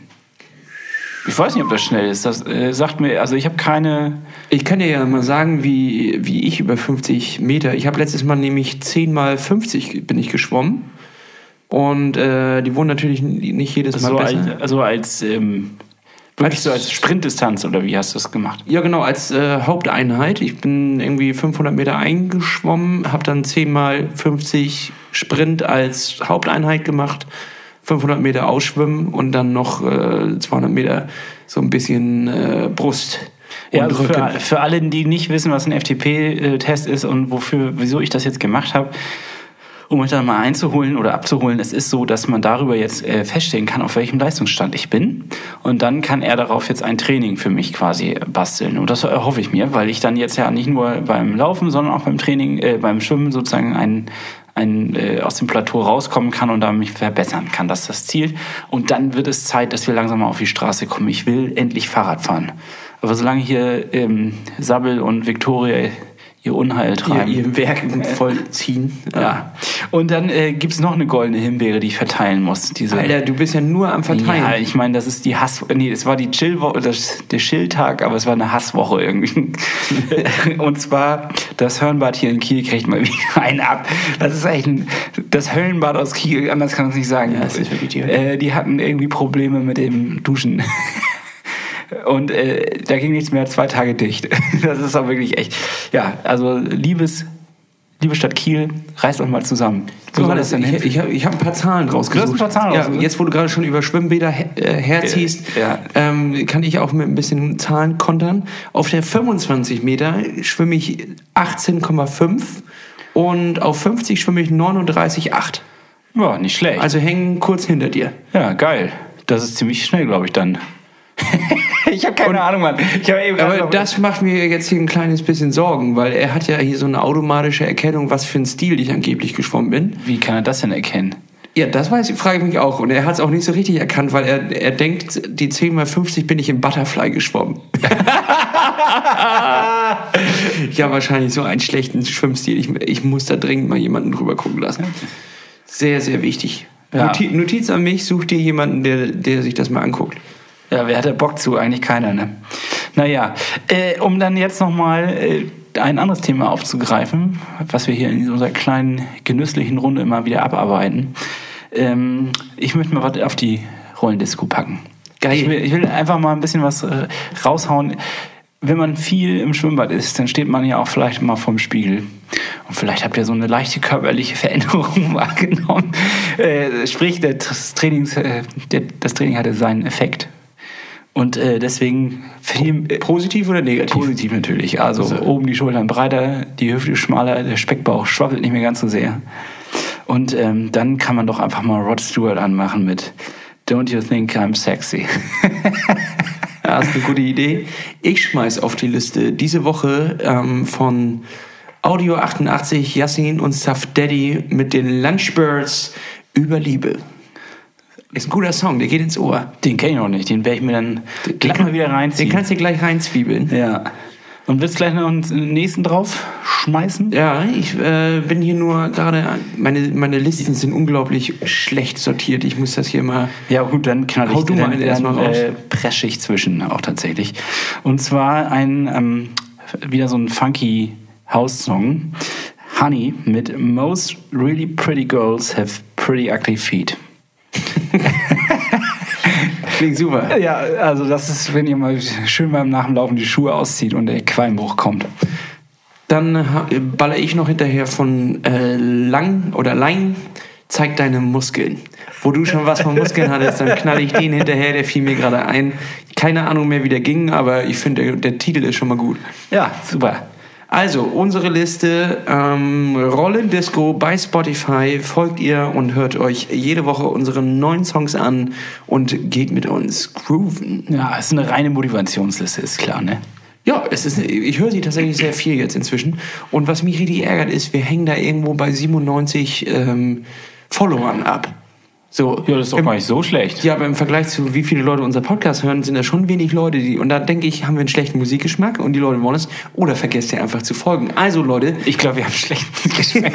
Ich weiß nicht, ob das schnell ist. Das äh, sagt mir, also ich habe keine. Ich kann dir ja mal sagen, wie, wie ich über 50 Meter. Ich habe letztes Mal nämlich 10 mal 50 bin ich geschwommen. Und äh, die wurden natürlich nicht jedes Mal So besser. als, also als ähm, wirklich Als- so als Sprintdistanz oder wie hast du das gemacht? Ja, genau, als äh, Haupteinheit. Ich bin irgendwie 500 Meter eingeschwommen, habe dann 10 mal 50 Sprint als Haupteinheit gemacht, 500 Meter ausschwimmen und dann noch äh, 200 Meter so ein bisschen äh, Brust. Und Ja, also für, für alle, die nicht wissen, was ein FTP-Test ist und wofür, wieso ich das jetzt gemacht habe, um euch da mal einzuholen oder abzuholen, es ist so, dass man darüber jetzt äh, feststellen kann, auf welchem Leistungsstand ich bin. Und dann kann er darauf jetzt ein Training für mich quasi basteln. Und das erhoffe ich mir, weil ich dann jetzt ja nicht nur beim Laufen, sondern auch beim Training, äh, beim Schwimmen sozusagen ein ein, äh, aus dem Plateau rauskommen kann und da mich verbessern kann. Das ist das Ziel. Und dann wird es Zeit, dass wir langsam mal auf die Straße kommen. Ich will endlich Fahrrad fahren. Aber solange hier ähm, Sabbel und Viktoria ihr Unheil ihr, treiben. ihr Werk vollziehen. ja. Und dann äh, gibt's noch eine goldene Himbeere, die ich verteilen muss. Diese, Alter, du bist ja nur am Verteilen. ja, ich meine, das ist die Hass. Nee, es war die Chillwoche, das, der Chilltag, aber es war eine Hasswoche irgendwie. Und zwar das Höllenbad hier in Kiel kriegt mal wieder einen ab. Das ist echt ein, das Höllenbad aus Kiel, anders kann man es nicht sagen. Ja, es ist wirklich die Hölle. äh, die hatten irgendwie Probleme mit dem Duschen. Und äh, da ging nichts mehr, zwei Tage dicht. Das ist auch wirklich echt. Ja, also liebes, liebe Stadt Kiel, reißt euch mal zusammen. So, soll das, denn ich ich habe hab ein paar Zahlen rausgesucht. Du hast ein paar Zahlen ja, rausgesucht? Jetzt, wo du gerade schon über Schwimmbäder äh, herziehst, Ja. ähm, kann ich auch mit ein bisschen Zahlen kontern. Auf der 25 Meter schwimme ich 18,5 und auf 50 schwimme ich 39,8. Ja, nicht schlecht. Also hängen kurz hinter dir. ja, geil. Das ist ziemlich schnell, glaube ich, dann. ich habe keine Ahnung, Mann. Ich hab eben Aber das macht mir jetzt hier ein kleines bisschen Sorgen, weil er hat ja hier so eine automatische Erkennung, was für ein Stil ich angeblich geschwommen bin. Wie kann er das denn erkennen? Ja, das weiß ich, frage ich mich auch. Und er hat es auch nicht so richtig erkannt, weil er, er denkt, die 10 mal 50 bin ich im Butterfly geschwommen. ja, wahrscheinlich so einen schlechten Schwimmstil. Ich, ich muss da dringend mal jemanden drüber gucken lassen. Sehr, sehr wichtig. Ja. Noti Notiz an mich, such dir jemanden, der, der sich das mal anguckt. Ja, wer hat da Bock zu? Eigentlich keiner, ne? Naja, äh, um dann jetzt nochmal äh, ein anderes Thema aufzugreifen, was wir hier in unserer kleinen genüsslichen Runde immer wieder abarbeiten. Ähm, ich möchte mal was auf die Rollendisco packen. Geil. Ich will, ich will einfach mal ein bisschen was äh, raushauen. Wenn man viel im Schwimmbad ist, dann steht man ja auch vielleicht mal vorm Spiegel. Und vielleicht habt ihr so eine leichte körperliche Veränderung wahrgenommen. Äh, sprich, das, Trainings, äh, das Training hatte seinen Effekt. Und äh, deswegen viel, äh, Positiv oder negativ? positiv natürlich. Also Also- oben die Schultern breiter, die Hüfte schmaler, der Speckbauch schwabbelt nicht mehr ganz so sehr. Und ähm, dann kann man doch einfach mal Rod Stewart anmachen mit Don't you think I'm sexy? Ja, ist eine gute Idee. Ich schmeiß auf die Liste diese Woche ähm, von Audio 88, Yassin und Saf Daddy mit den Lunchbirds über Liebe. Ist ein guter Song, der geht ins Ohr. Den kenne ich noch nicht, den werde ich mir dann gleich mal wieder reinziehen. Den kannst du gleich reinzwiebeln. ja. Und willst gleich noch einen nächsten drauf schmeißen? Ja, ich äh, bin hier nur gerade, meine, meine Listen sind unglaublich schlecht sortiert. Ich muss das hier mal. Ja gut, dann knall ich du mal dann, erstmal raus. äh, presche ich zwischen auch tatsächlich. Und zwar ein ähm, wieder so ein funky House-Song. Honey mit Most really pretty girls have pretty ugly feet. Klingt super. Ja, also das ist, wenn ihr mal schön beim Nachlaufen die Schuhe auszieht und der Qualmbruch kommt. Dann ha- baller ich noch hinterher von äh, Lang oder Lang, zeig deine Muskeln. Wo du schon was von Muskeln hattest, dann knall ich den hinterher, der fiel mir gerade ein. Keine Ahnung mehr, wie der ging, aber ich finde, der, der Titel ist schon mal gut. Ja, super. Also, unsere Liste, ähm, Rollendisco bei Spotify, folgt ihr und hört euch jede Woche unsere neuen Songs an und geht mit uns grooven. Ja, es ist eine reine Motivationsliste, ist klar, ne? Ja, es ist, ich höre sie tatsächlich sehr viel jetzt inzwischen. Und was mich richtig ärgert, ist, wir hängen da irgendwo bei 97 ähm, Followern ab. So, Ja, das ist doch im, gar nicht so schlecht. ja, aber im Vergleich zu wie viele Leute unser Podcast hören, sind da schon wenig Leute, die. Und da denke ich, haben wir einen schlechten Musikgeschmack und die Leute wollen es. Oder vergesst ihr einfach zu folgen. Also Leute, Ich glaube, wir haben schlechten Geschmack.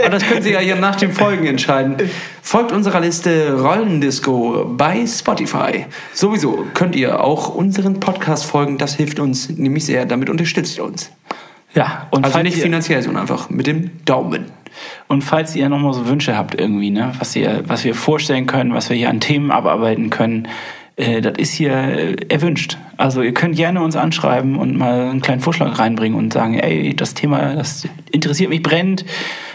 aber das können Sie ja hier nach den Folgen entscheiden. Folgt unserer Liste Rollendisco bei Spotify. Sowieso könnt ihr auch unseren Podcast folgen. Das hilft uns nämlich sehr. Damit unterstützt ihr uns. ja, und Also nicht finanziell, sondern einfach mit dem Daumen. Und falls ihr nochmal so Wünsche habt irgendwie, ne, was ihr, was wir vorstellen können, was wir hier an Themen abarbeiten können, äh, das ist hier äh, erwünscht. Also ihr könnt gerne uns anschreiben und mal einen kleinen Vorschlag reinbringen und sagen, ey, das Thema, das interessiert mich brennend,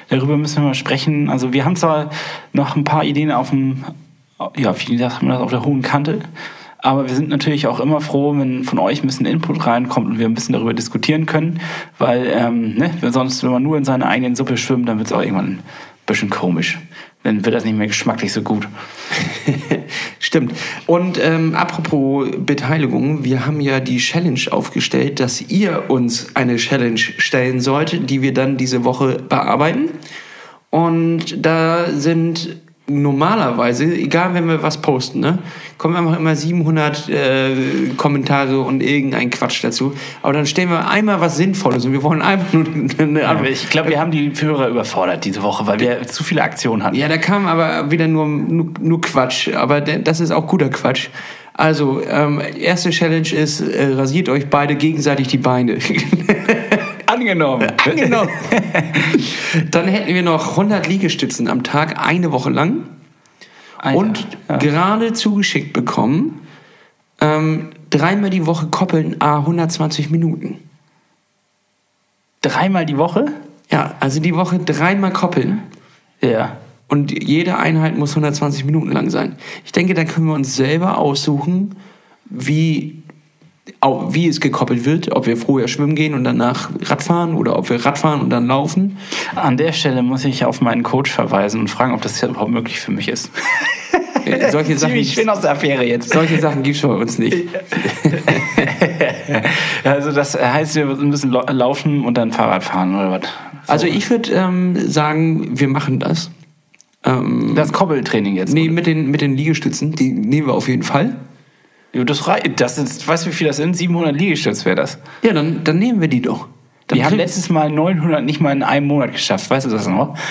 darüber müssen wir mal sprechen. Also wir haben zwar noch ein paar Ideen auf dem, ja, wie sagt man das, auf der hohen Kante, aber wir sind natürlich auch immer froh, wenn von euch ein bisschen Input reinkommt und wir ein bisschen darüber diskutieren können, weil ähm, ne, sonst, wenn man nur in seiner eigenen Suppe schwimmt, dann wird es auch irgendwann ein bisschen komisch. Dann wird das nicht mehr geschmacklich so gut. Stimmt. Und ähm, apropos Beteiligung, wir haben ja die Challenge aufgestellt, dass ihr uns eine Challenge stellen sollt, die wir dann diese Woche bearbeiten. Und da sind normalerweise, egal wenn wir was posten, ne, kommen einfach immer 700 äh, Kommentare und irgendein Quatsch dazu. Aber dann stellen wir einmal was Sinnvolles und wir wollen einfach nur eine Aber ich glaube, wir haben die Hörer überfordert diese Woche, weil wir zu viele Aktionen hatten. ja, da kam aber wieder nur, nur, nur Quatsch. Aber das ist auch guter Quatsch. Also, ähm, erste Challenge ist, äh, rasiert euch beide gegenseitig die Beine. Angenommen. Angenommen. Dann hätten wir noch 100 Liegestützen am Tag, eine Woche lang. Alter, Und ja. gerade zugeschickt bekommen, ähm, dreimal die Woche koppeln, a 120 Minuten. dreimal die Woche? Ja, also die Woche dreimal koppeln. Ja. Und jede Einheit muss 120 Minuten lang sein. Ich denke, da können wir uns selber aussuchen, wie, wie es gekoppelt wird. Ob wir vorher schwimmen gehen und danach Radfahren oder ob wir Radfahren und dann laufen. An der Stelle muss ich auf meinen Coach verweisen und fragen, ob das überhaupt möglich für mich ist. Äh, solche, Sachen, Ziemlich schön aus der Affäre jetzt. solche Sachen gibt es bei uns nicht. Also das heißt, wir müssen lau- laufen und dann Fahrrad fahren oder was? Also ich würde ähm, sagen, wir machen das. Ähm, Das Koppeltraining jetzt. nee, mit den, mit den Liegestützen, die nehmen wir auf jeden Fall. Ja, Das, das ist, weißt du, wie viel das sind? 700 Liegestütz wäre das. Ja, dann, dann nehmen wir die doch. Wir haben letztes Mal 900 nicht mal in einem Monat geschafft. Weißt du das noch?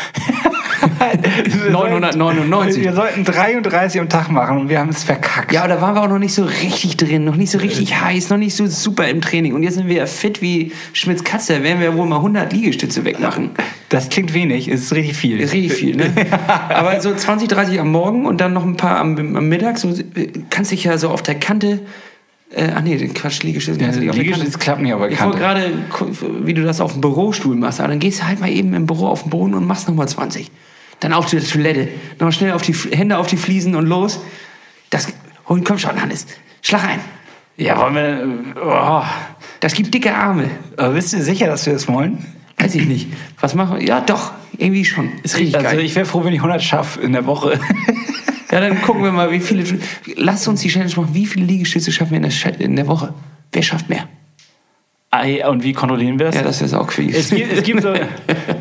999. Wir sollten 33 am Tag machen und wir haben es verkackt. Ja, aber da waren wir auch noch nicht so richtig drin, noch nicht so richtig heiß, noch nicht so super im Training. Und jetzt sind wir ja fit wie Schmitz Katze, da werden wir ja wohl mal 100 Liegestütze wegmachen. Das klingt wenig, ist richtig viel. Ist richtig viel, ne? Aber so 20, 30 am Morgen und dann noch ein paar am, am Mittag, so äh, kannst dich ja so auf der Kante. Äh, ach nee, den Quatsch, Liegestütze. Kannst du nicht auf der Liegestütz Kante. klappt nicht auf der Ich wollte Kante. gerade, wie du das auf dem Bürostuhl machst, aber dann gehst du halt mal eben im Büro auf den Boden und machst nochmal 20. Dann auf die Toilette. Nochmal schnell auf die Hände auf die Fliesen und los. Das, komm schon, Hannes. Schlag ein. Ja, wollen wir. Oh. Das gibt dicke Arme. Aber bist du sicher, dass wir das wollen? Weiß ich nicht. Was machen wir? Ja, doch. Irgendwie schon. Ist richtig Also geil. ich wäre froh, wenn ich 100 schaffe in der Woche. Ja, dann gucken wir mal, wie viele. Lasst uns die Challenge machen. Wie viele Liegestütze schaffen wir in der, in der Woche? Wer schafft mehr? Ei, Und wie kontrollieren wir das? Ja, das ist auch quiz. es, gibt, es gibt so.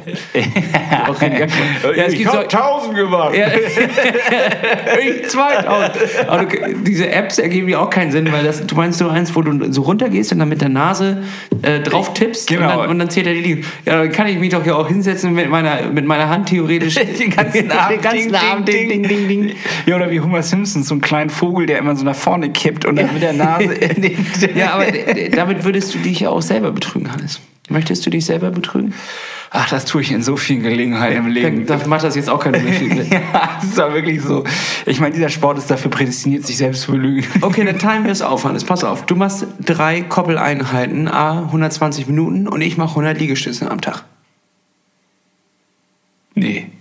Auch kein Gag. Ja, es gibt so, 1000 gemacht. ja, ich 2000. Aber du, diese Apps ergeben ja auch keinen Sinn, weil das, du meinst so eins, wo du so runtergehst und dann mit der Nase äh, drauf tippst Genau. und, dann, und dann zählt er die Liegen. Ja, dann kann ich mich doch ja auch hinsetzen mit meiner, mit meiner Hand theoretisch Den ganzen Abend. den ganzen Abend ding, ding, ding, ding. Ja, oder wie Homer Simpson, so einen kleinen Vogel, der immer so nach vorne kippt und dann mit der Nase. Ja, aber damit würdest du dich ja auch selber betrügen, Hannes. Möchtest du dich selber betrügen? Ach, das tue ich in so vielen Gelegenheiten im Leben. Da macht das jetzt auch keinen Unterschied. ne? ja, das ist doch wirklich so. Ich meine, dieser Sport ist dafür prädestiniert, sich selbst zu belügen. Okay, dann teilen wir es auf, Hannes. Pass auf. Du machst drei Koppeleinheiten, a 120 Minuten und ich mache 100 Liegestütze am Tag. Nee.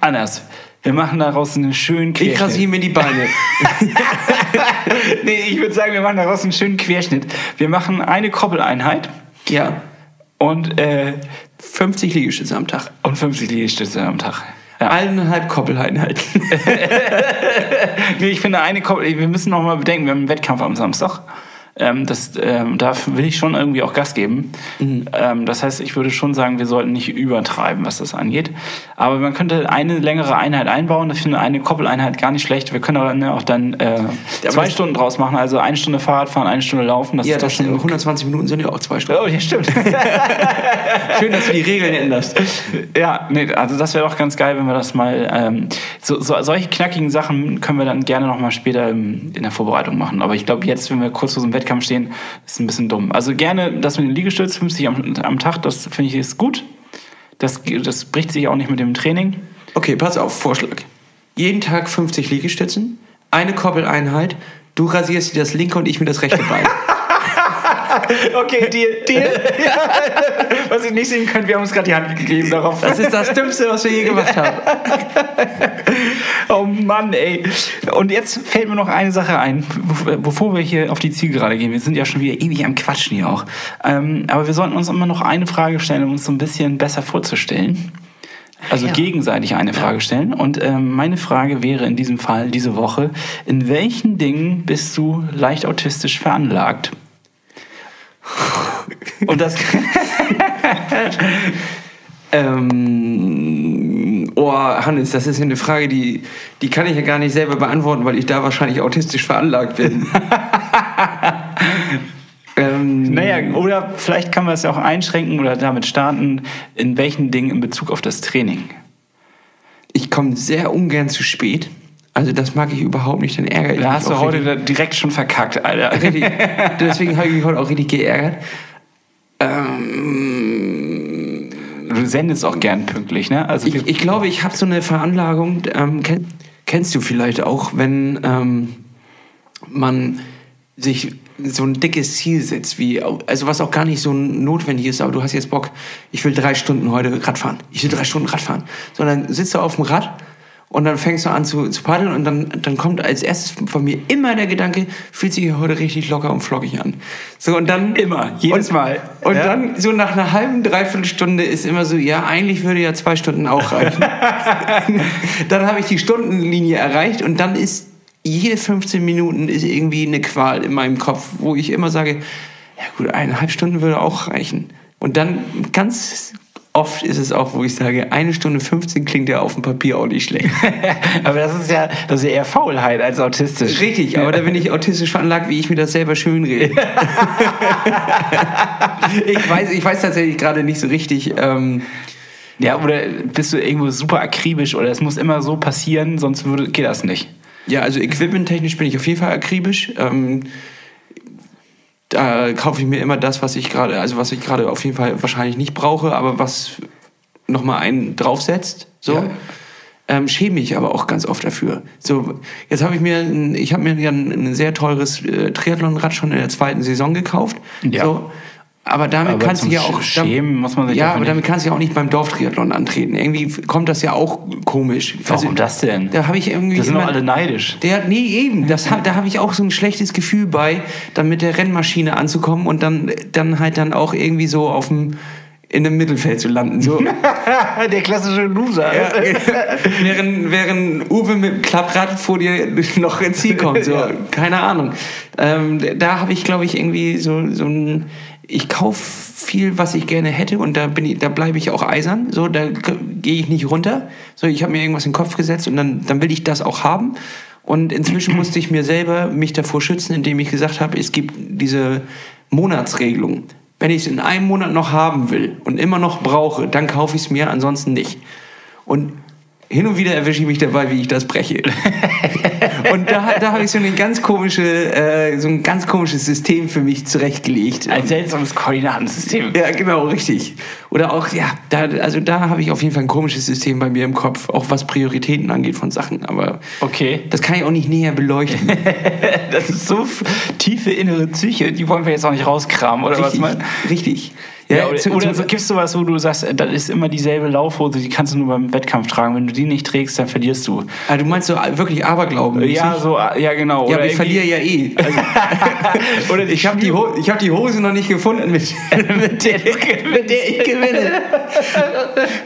Anders. Wir machen daraus einen schönen Ich Querschnitt. rasiere mir die Beine. nee, ich würde sagen, wir machen daraus einen schönen Querschnitt. Wir machen eine Koppeleinheit ja. Und, äh, 50 Liegestütze am Tag. und 50 Liegestütze am Tag. Ja. Eineinhalb Koppeleinheiten. Nee, ich finde eine Koppel, wir müssen noch mal bedenken, wir haben einen Wettkampf am Samstag. Ähm, das, ähm, da will ich schon irgendwie auch Gas geben. Ähm, das heißt, ich würde schon sagen, wir sollten nicht übertreiben, was das angeht. Aber man könnte eine längere Einheit einbauen. Ich finde eine Koppeleinheit gar nicht schlecht. Wir können aber auch dann äh, zwei Stunden draus machen. Also eine Stunde Fahrradfahren, eine Stunde laufen. Das Ja, das sind schon 120 Minuten sind ja auch zwei Stunden. Oh, ja, stimmt. Schön, dass du die Regeln änderst. Ja, nee, also das wäre doch ganz geil, wenn wir das mal. Ähm, so, so, solche knackigen Sachen können wir dann gerne noch mal später in der Vorbereitung machen. Aber ich glaube, jetzt, wenn wir kurz vor so einem Wettkampf stehen, ist ein bisschen dumm. Also gerne das mit den Liegestütz 50 am, am Tag, das finde ich ist gut. Das, das bricht sich auch nicht mit dem Training. Okay, pass auf, Vorschlag. Jeden Tag 50 Liegestützen, eine Koppeleinheit, du rasierst dir das linke und ich mir das rechte Bein. Okay, Deal, Deal. Was ihr nicht sehen könnt, wir haben uns gerade die Hand gegeben darauf. Das ist das Dümmste, was wir je gemacht haben. Oh Mann, ey. Und jetzt fällt mir noch eine Sache ein, bev- bevor wir hier auf die Zielgerade gehen. Wir sind ja schon wieder ewig am Quatschen hier auch. Ähm, aber wir sollten uns immer noch eine Frage stellen, um uns so ein bisschen besser vorzustellen. Also Ja. gegenseitig eine Frage stellen. Und ähm, meine Frage wäre in diesem Fall diese Woche, in welchen Dingen bist du leicht autistisch veranlagt? Und das Ähm, oh, Hannes, das ist ja eine Frage, die, die kann ich ja gar nicht selber beantworten, weil ich da wahrscheinlich autistisch veranlagt bin. ähm, Naja, oder vielleicht kann man es ja auch einschränken oder damit starten, in welchen Dingen in Bezug auf das Training. ich komme sehr ungern zu spät. Also das mag ich überhaupt nicht, dann ärgere ich Da mich hast du heute da direkt schon verkackt, Alter. Richtig. Deswegen habe ich mich heute auch richtig geärgert. Ähm, Du sendest auch gern pünktlich, ne? Also ich, ich glaube, ich habe so eine Veranlagung, ähm, kenn, kennst du vielleicht auch, wenn ähm, man sich so ein dickes Ziel setzt, wie, also was auch gar nicht so notwendig ist, aber du hast jetzt Bock, ich will drei Stunden heute Rad fahren. Ich will drei Stunden Rad fahren. Sondern sitzt du auf dem Rad und dann fängst du an zu, zu paddeln und dann, dann kommt als erstes von mir immer der Gedanke, fühlt sich hier heute richtig locker und flockig an. So und dann Immer, jedes und, Mal. Und Ja. dann so nach einer halben, dreiviertel Stunde ist immer so, ja, eigentlich würde ja zwei Stunden auch reichen. dann habe ich die Stundenlinie erreicht und dann ist jede 15 Minuten ist irgendwie eine Qual in meinem Kopf, wo ich immer sage, ja gut, eineinhalb Stunden würde auch reichen. Und dann ganz oft ist es auch, wo ich sage, eine Stunde 15 klingt ja auf dem Papier auch nicht schlecht. aber das ist ja, das ist ja eher Faulheit als autistisch. Richtig, aber da bin ich autistisch veranlagt, wie ich mir das selber schön rede. ich, weiß, ich weiß tatsächlich gerade nicht so richtig. Ähm, Ja, oder bist du irgendwo super akribisch oder es muss immer so passieren, sonst würde, geht das nicht. ja, also equipmenttechnisch bin ich auf jeden Fall akribisch. Ähm, da kaufe ich mir immer das, was ich gerade, also was ich gerade auf jeden Fall wahrscheinlich nicht brauche, aber was nochmal einen draufsetzt. So. Ja. Ähm, schäme mich aber auch ganz oft dafür. So, jetzt habe ich mir, ein- ich habe mir ja ein, ein sehr teures äh, Triathlonrad schon in der zweiten Saison gekauft. Ja. So, aber damit Aber kannst du ja auch Sch- Schämen muss man sich ja, aber damit nicht- kannst du ja auch nicht beim Dorftriathlon antreten. Irgendwie kommt das ja auch komisch. Also, Warum das denn? Da habe ich irgendwie Da sind doch immer- alle neidisch. der, nee, eben. Das, da habe ich auch so ein schlechtes Gefühl bei, dann mit der Rennmaschine anzukommen und dann, dann halt dann auch irgendwie so auf dem, in dem Mittelfeld zu landen. So. Der klassische Loser. während, während Uwe mit dem Klapprad vor dir noch ins Ziel kommt. So. Keine Ahnung. Ähm, da habe ich, glaube ich, irgendwie so, so ein. Ich kaufe viel, was ich gerne hätte und da bin ich, da bleibe ich auch eisern. So, da gehe ich nicht runter. So, ich habe mir irgendwas in den Kopf gesetzt und dann, dann will ich das auch haben. Und inzwischen musste ich mir selber mich davor schützen, indem ich gesagt habe, es gibt diese Monatsregelung. Wenn ich es in einem Monat noch haben will und immer noch brauche, dann kaufe ich es mir, ansonsten nicht. Und hin und wieder erwische ich mich dabei, wie ich das breche. und da, da habe ich so, eine ganz komische, äh, so ein ganz komisches System für mich zurechtgelegt. Ein seltsames Koordinatensystem. Ja, genau, richtig. Oder auch, ja, da, also da habe ich auf jeden Fall ein komisches System bei mir im Kopf, auch was Prioritäten angeht von Sachen. Aber Okay. das kann ich auch nicht näher beleuchten. Das ist so tiefe innere Psyche, die wollen wir jetzt auch nicht rauskramen, oder was richtig, man? richtig. Ja, oder, oder so, gibst du was, wo du sagst, äh, das ist immer dieselbe Laufhose, die kannst du nur beim Wettkampf tragen. Wenn du die nicht trägst, dann verlierst du. Ah, du meinst so wirklich Aberglauben? Ja, so, äh, ja genau. Ja, Oder ich verliere ja eh. Also, Oder ich habe die, Ho ich hab die Hose noch nicht gefunden, mit, mit, der, mit der ich gewinne.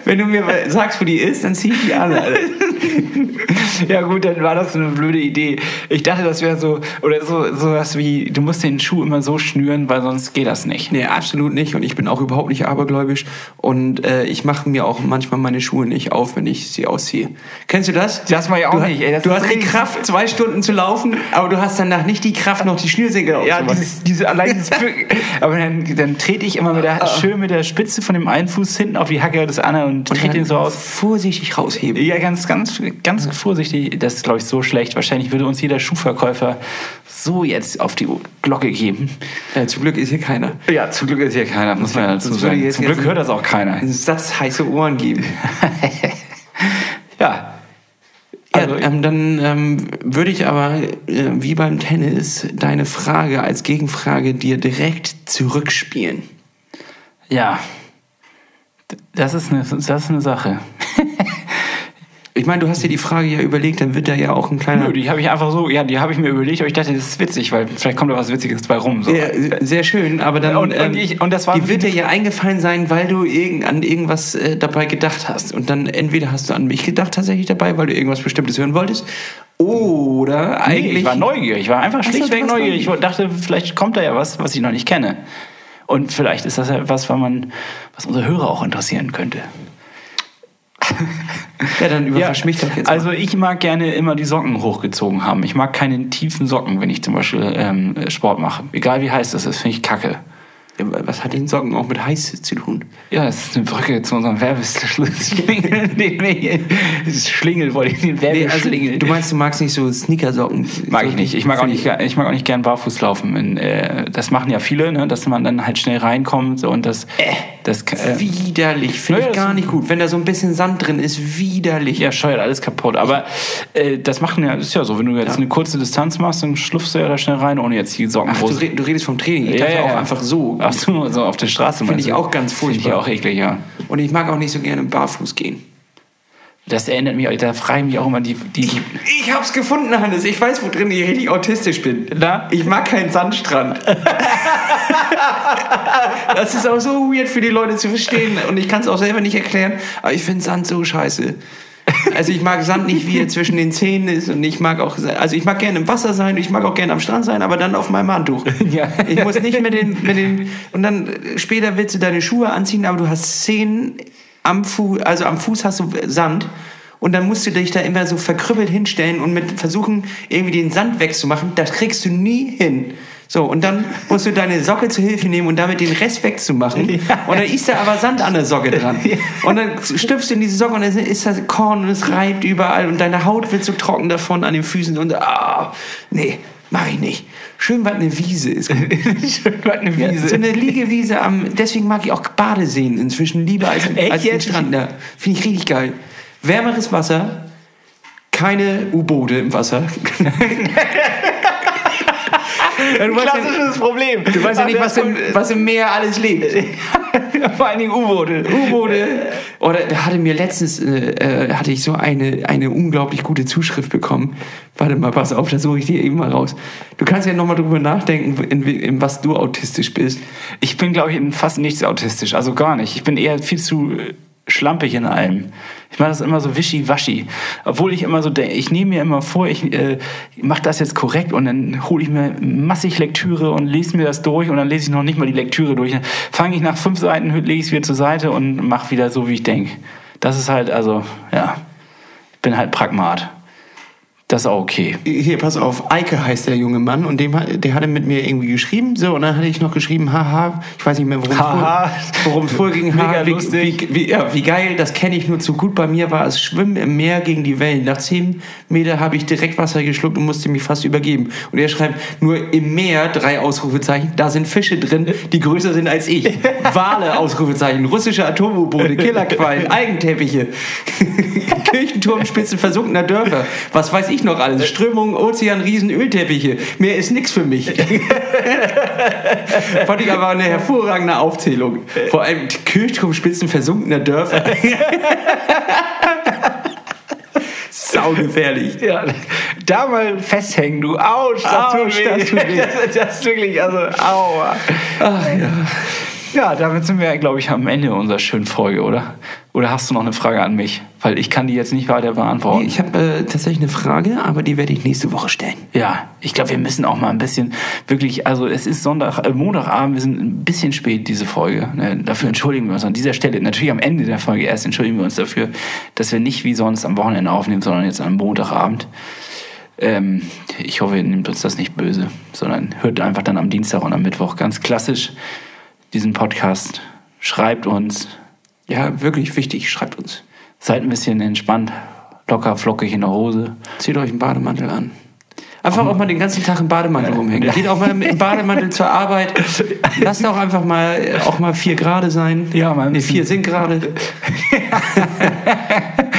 Wenn du mir sagst, wo die ist, dann zieh ich die an. Alter. Ja gut, dann war das eine blöde Idee. Ich dachte, das wäre so, oder so sowas wie, du musst den Schuh immer so schnüren, weil sonst geht das nicht. Nee, absolut nicht. Und ich bin auch überhaupt nicht abergläubisch. Und äh, ich mache mir auch manchmal meine Schuhe nicht auf, wenn ich sie ausziehe. Kennst du das? Das mach ich auch du, nicht, ey. Das du hast die Kraft, zwei Stunden zu laufen, aber du hast danach nicht die Kraft, noch die Schnürsenkel Ja, aufzumachen. dieses, diese, allein dieses Aber dann, dann trete ich immer mit der, schön mit der Spitze von dem einen Fuß hinten auf die Hacke des anderen und Und trete ihn so aus. Vorsichtig rausheben. Ja, ganz, ganz, ganz vorsichtig. Das ist, glaube ich, so schlecht. Wahrscheinlich würde uns jeder Schuhverkäufer so jetzt auf die Glocke geben. Äh, zum Glück ist hier keiner. Ja, zum Glück ist hier keiner, muss man ja dazu würde sagen. Zum Glück hört das auch keiner. Satz heiße Ohren geben. Ja. Ja, Also, ähm, dann ähm, würde ich aber, äh, wie beim Tennis, deine Frage als Gegenfrage dir direkt zurückspielen. ja. Das ist eine, das ist eine Sache. Ich meine, du hast dir die Frage ja überlegt, dann wird da ja auch ein kleiner... Nö, die habe ich einfach so, ja, die habe ich mir überlegt, aber ich dachte, das ist witzig, weil vielleicht kommt da was Witziges bei rum. So. Ja, sehr schön, aber dann Und- und ich- und das war- die wird dir ja eingefallen sein, weil du irgend, an irgendwas äh, dabei gedacht hast. Und dann entweder hast du an mich gedacht tatsächlich dabei, weil du irgendwas Bestimmtes hören wolltest, oder Nee, eigentlich... ich war neugierig, ich war einfach schlichtweg neugierig. Ich dachte, vielleicht kommt da ja was, was ich noch nicht kenne. Und vielleicht ist das ja was, was man, was unsere Hörer auch interessieren könnte. Ja, dann überrasch mich doch jetzt. Also ich mag gerne immer die Socken hochgezogen haben. Ich mag keine tiefen Socken, wenn ich zum Beispiel ähm, Sport mache. Egal wie heiß das ist, finde ich kacke. Ja, was hat den Socken auch mit heiß zu tun? Ja, das ist eine Brücke zu unserem Werbeschlingel. hier- das Schlingel wollte ich den Nee, also, Werbeschlingel. du meinst, du magst nicht so Sneakersocken? Mag so ich nicht. Ich mag auch nicht, ich mag auch nicht gern barfuß laufen. In, äh, das machen ja viele, ne, dass man dann halt schnell reinkommt und das, das äh, Widerlich, finde ich gar nicht gut. Wenn da so ein bisschen Sand drin ist, widerlich. ja, scheuert alles kaputt. Aber äh, das machen ja, ist ja so, wenn du jetzt eine kurze Distanz machst, dann schlupfst du ja da schnell rein, ohne jetzt die Socken Ach, du, du redest vom Training. Ich dachte auch einfach so. Ach so, so auf der Straße. Finde ich auch ganz Finde ich furchtbar. auch eklig, ja. Und ich mag auch nicht so gerne barfuß gehen. Das erinnert mich, da frage ich mich auch immer die, die Ich hab's gefunden, Hannes. Ich weiß, wo drin ich richtig autistisch bin. Na? Ich mag keinen Sandstrand. das ist auch so weird für die Leute zu verstehen. Und ich kann es auch selber nicht erklären. Aber ich finde Sand so scheiße. Also ich mag Sand nicht, wie er zwischen den Zähnen ist. Und ich mag auch, also ich mag gerne im Wasser sein. Ich mag auch gerne am Strand sein, aber dann auf meinem Handtuch. Ja. Ich muss nicht mit den, mit den, und dann äh, später willst du deine Schuhe anziehen, aber du hast Zehen am Fuß, also am Fuß hast du Sand. Und dann musst du dich da immer so verkrüppelt hinstellen und mit versuchen, irgendwie den Sand wegzumachen. Das kriegst du nie hin. So, und dann musst du deine Socke zur Hilfe nehmen und damit den Rest wegzumachen. Und dann ist da aber Sand an der Socke dran. Und dann stüpfst du in diese Socke und dann ist das Korn und es reibt überall und deine Haut wird so trocken davon an den Füßen und ah, nee, mach ich nicht. Schön, was eine Wiese ist. Schön, was eine Ja, Wiese. so eine Liegewiese am. Deswegen mag ich auch Badeseen inzwischen lieber als, Echt als den? Strand. Ja, Finde ich richtig geil. Wärmeres Wasser, keine U-Boote im Wasser. weißt ja, Klassisches Problem. du weißt ja nicht, was im, was im Meer alles lebt. Vor allen Dingen U-Boote. U-Boote. Oder da hatte mir letztens äh, äh, hatte ich so eine, eine unglaublich gute Zuschrift bekommen. Warte mal, pass auf, da suche ich dir eben mal raus. Du kannst ja nochmal drüber nachdenken, in, in was du autistisch bist. Ich bin, glaube ich, in fast nichts autistisch. Also gar nicht. Ich bin eher viel zu äh, schlampig in allem. Ich mache das immer so wischiwaschi. Obwohl ich immer so denke, ich nehme mir immer vor, ich äh, mache das jetzt korrekt und dann hole ich mir massig Lektüre und lese mir das durch und dann lese ich noch nicht mal die Lektüre durch. Dann fange ich nach fünf Seiten, lege ich es wieder zur Seite und mache wieder so, wie ich denke. Das ist halt, also, ja, ich bin halt Pragmat. Das ist auch okay. Hier, pass auf, Eike heißt der junge Mann und dem, hat- der hatte mit mir irgendwie geschrieben, so, und dann hatte ich noch geschrieben, haha, ich weiß nicht mehr, worum Haha. es worum es vorher ging, Mega haha, wie, lustig. Wie, wie, ja, wie geil, das kenne ich nur zu gut. Bei mir war es Schwimmen im Meer gegen die Wellen. Nach zehn Meter habe ich direkt Wasser geschluckt und musste mich fast übergeben. Und er schreibt, nur im Meer, drei Ausrufezeichen, da sind Fische drin, die größer sind als ich. Wale, Ausrufezeichen, russische Atom-U-Boote, Killerquallen, Eigenteppiche. Kirchturmspitzen versunkener Dörfer. Was weiß ich noch alles? Strömungen, Ozean, Riesen, Ölteppiche. Mehr ist nichts für mich. Fand ich aber eine hervorragende Aufzählung. Vor allem Kirchturmspitzen versunkener Dörfer. Saugefährlich. Ja, da mal festhängen, du. Autsch, das tut Autsch, weh. das tut weh. Das, das ist wirklich, also, aua. Ach, ja. Ja, damit sind wir, glaube ich, am Ende unserer schönen Folge, oder? Oder hast du noch eine Frage an mich? Weil ich kann die jetzt nicht weiter beantworten. Nee, ich habe äh, tatsächlich eine Frage, aber die werde ich nächste Woche stellen. Ja, ich glaube, wir müssen auch mal ein bisschen wirklich, also es ist Sonntag, äh, Montagabend, wir sind ein bisschen spät, diese Folge. Ne? Dafür entschuldigen wir uns an dieser Stelle. Natürlich am Ende der Folge erst entschuldigen wir uns dafür, dass wir nicht wie sonst am Wochenende aufnehmen, sondern jetzt am Montagabend. Ähm, ich hoffe, ihr nehmt uns das nicht böse, sondern hört einfach dann am Dienstag und am Mittwoch ganz klassisch diesen Podcast. Schreibt uns, Ja, wirklich wichtig. Schreibt uns. seid ein bisschen entspannt, locker, flockig in der Hose. Zieht euch einen Bademantel an. Einfach auch mal den ganzen Tag im Bademantel rumhängen. Geht auch mal im Bademantel zur Arbeit. Lasst auch einfach mal auch mal vier Grad sein. Ja, mal nee, vier sind gerade.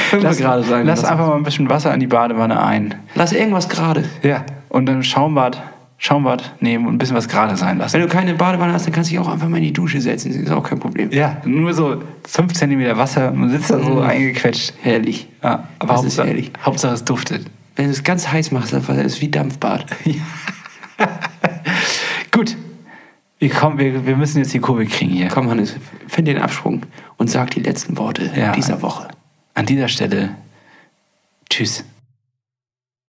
Fünf Grad sein. Lass einfach mal ein bisschen Wasser in die Badewanne ein. Lass irgendwas gerade. Ja. Und dann Schaumbad, Schaumbad nehmen und ein bisschen was gerade sein lassen. Wenn du keine Badewanne hast, dann kannst du dich auch einfach mal in die Dusche setzen. Das ist auch kein Problem. Ja, nur so 5 cm Wasser und sitzt da so eingequetscht. Herrlich. Ja, aber Das ist Hauptsache, herrlich. Hauptsache es duftet. Wenn du es ganz heiß machst, dann ist es wie Dampfbad. Gut. Wir, kommen, wir, wir müssen jetzt die Kurve kriegen hier. Komm, Hannes, find den Absprung und sag die letzten Worte Ja. dieser Woche. An dieser Stelle, tschüss.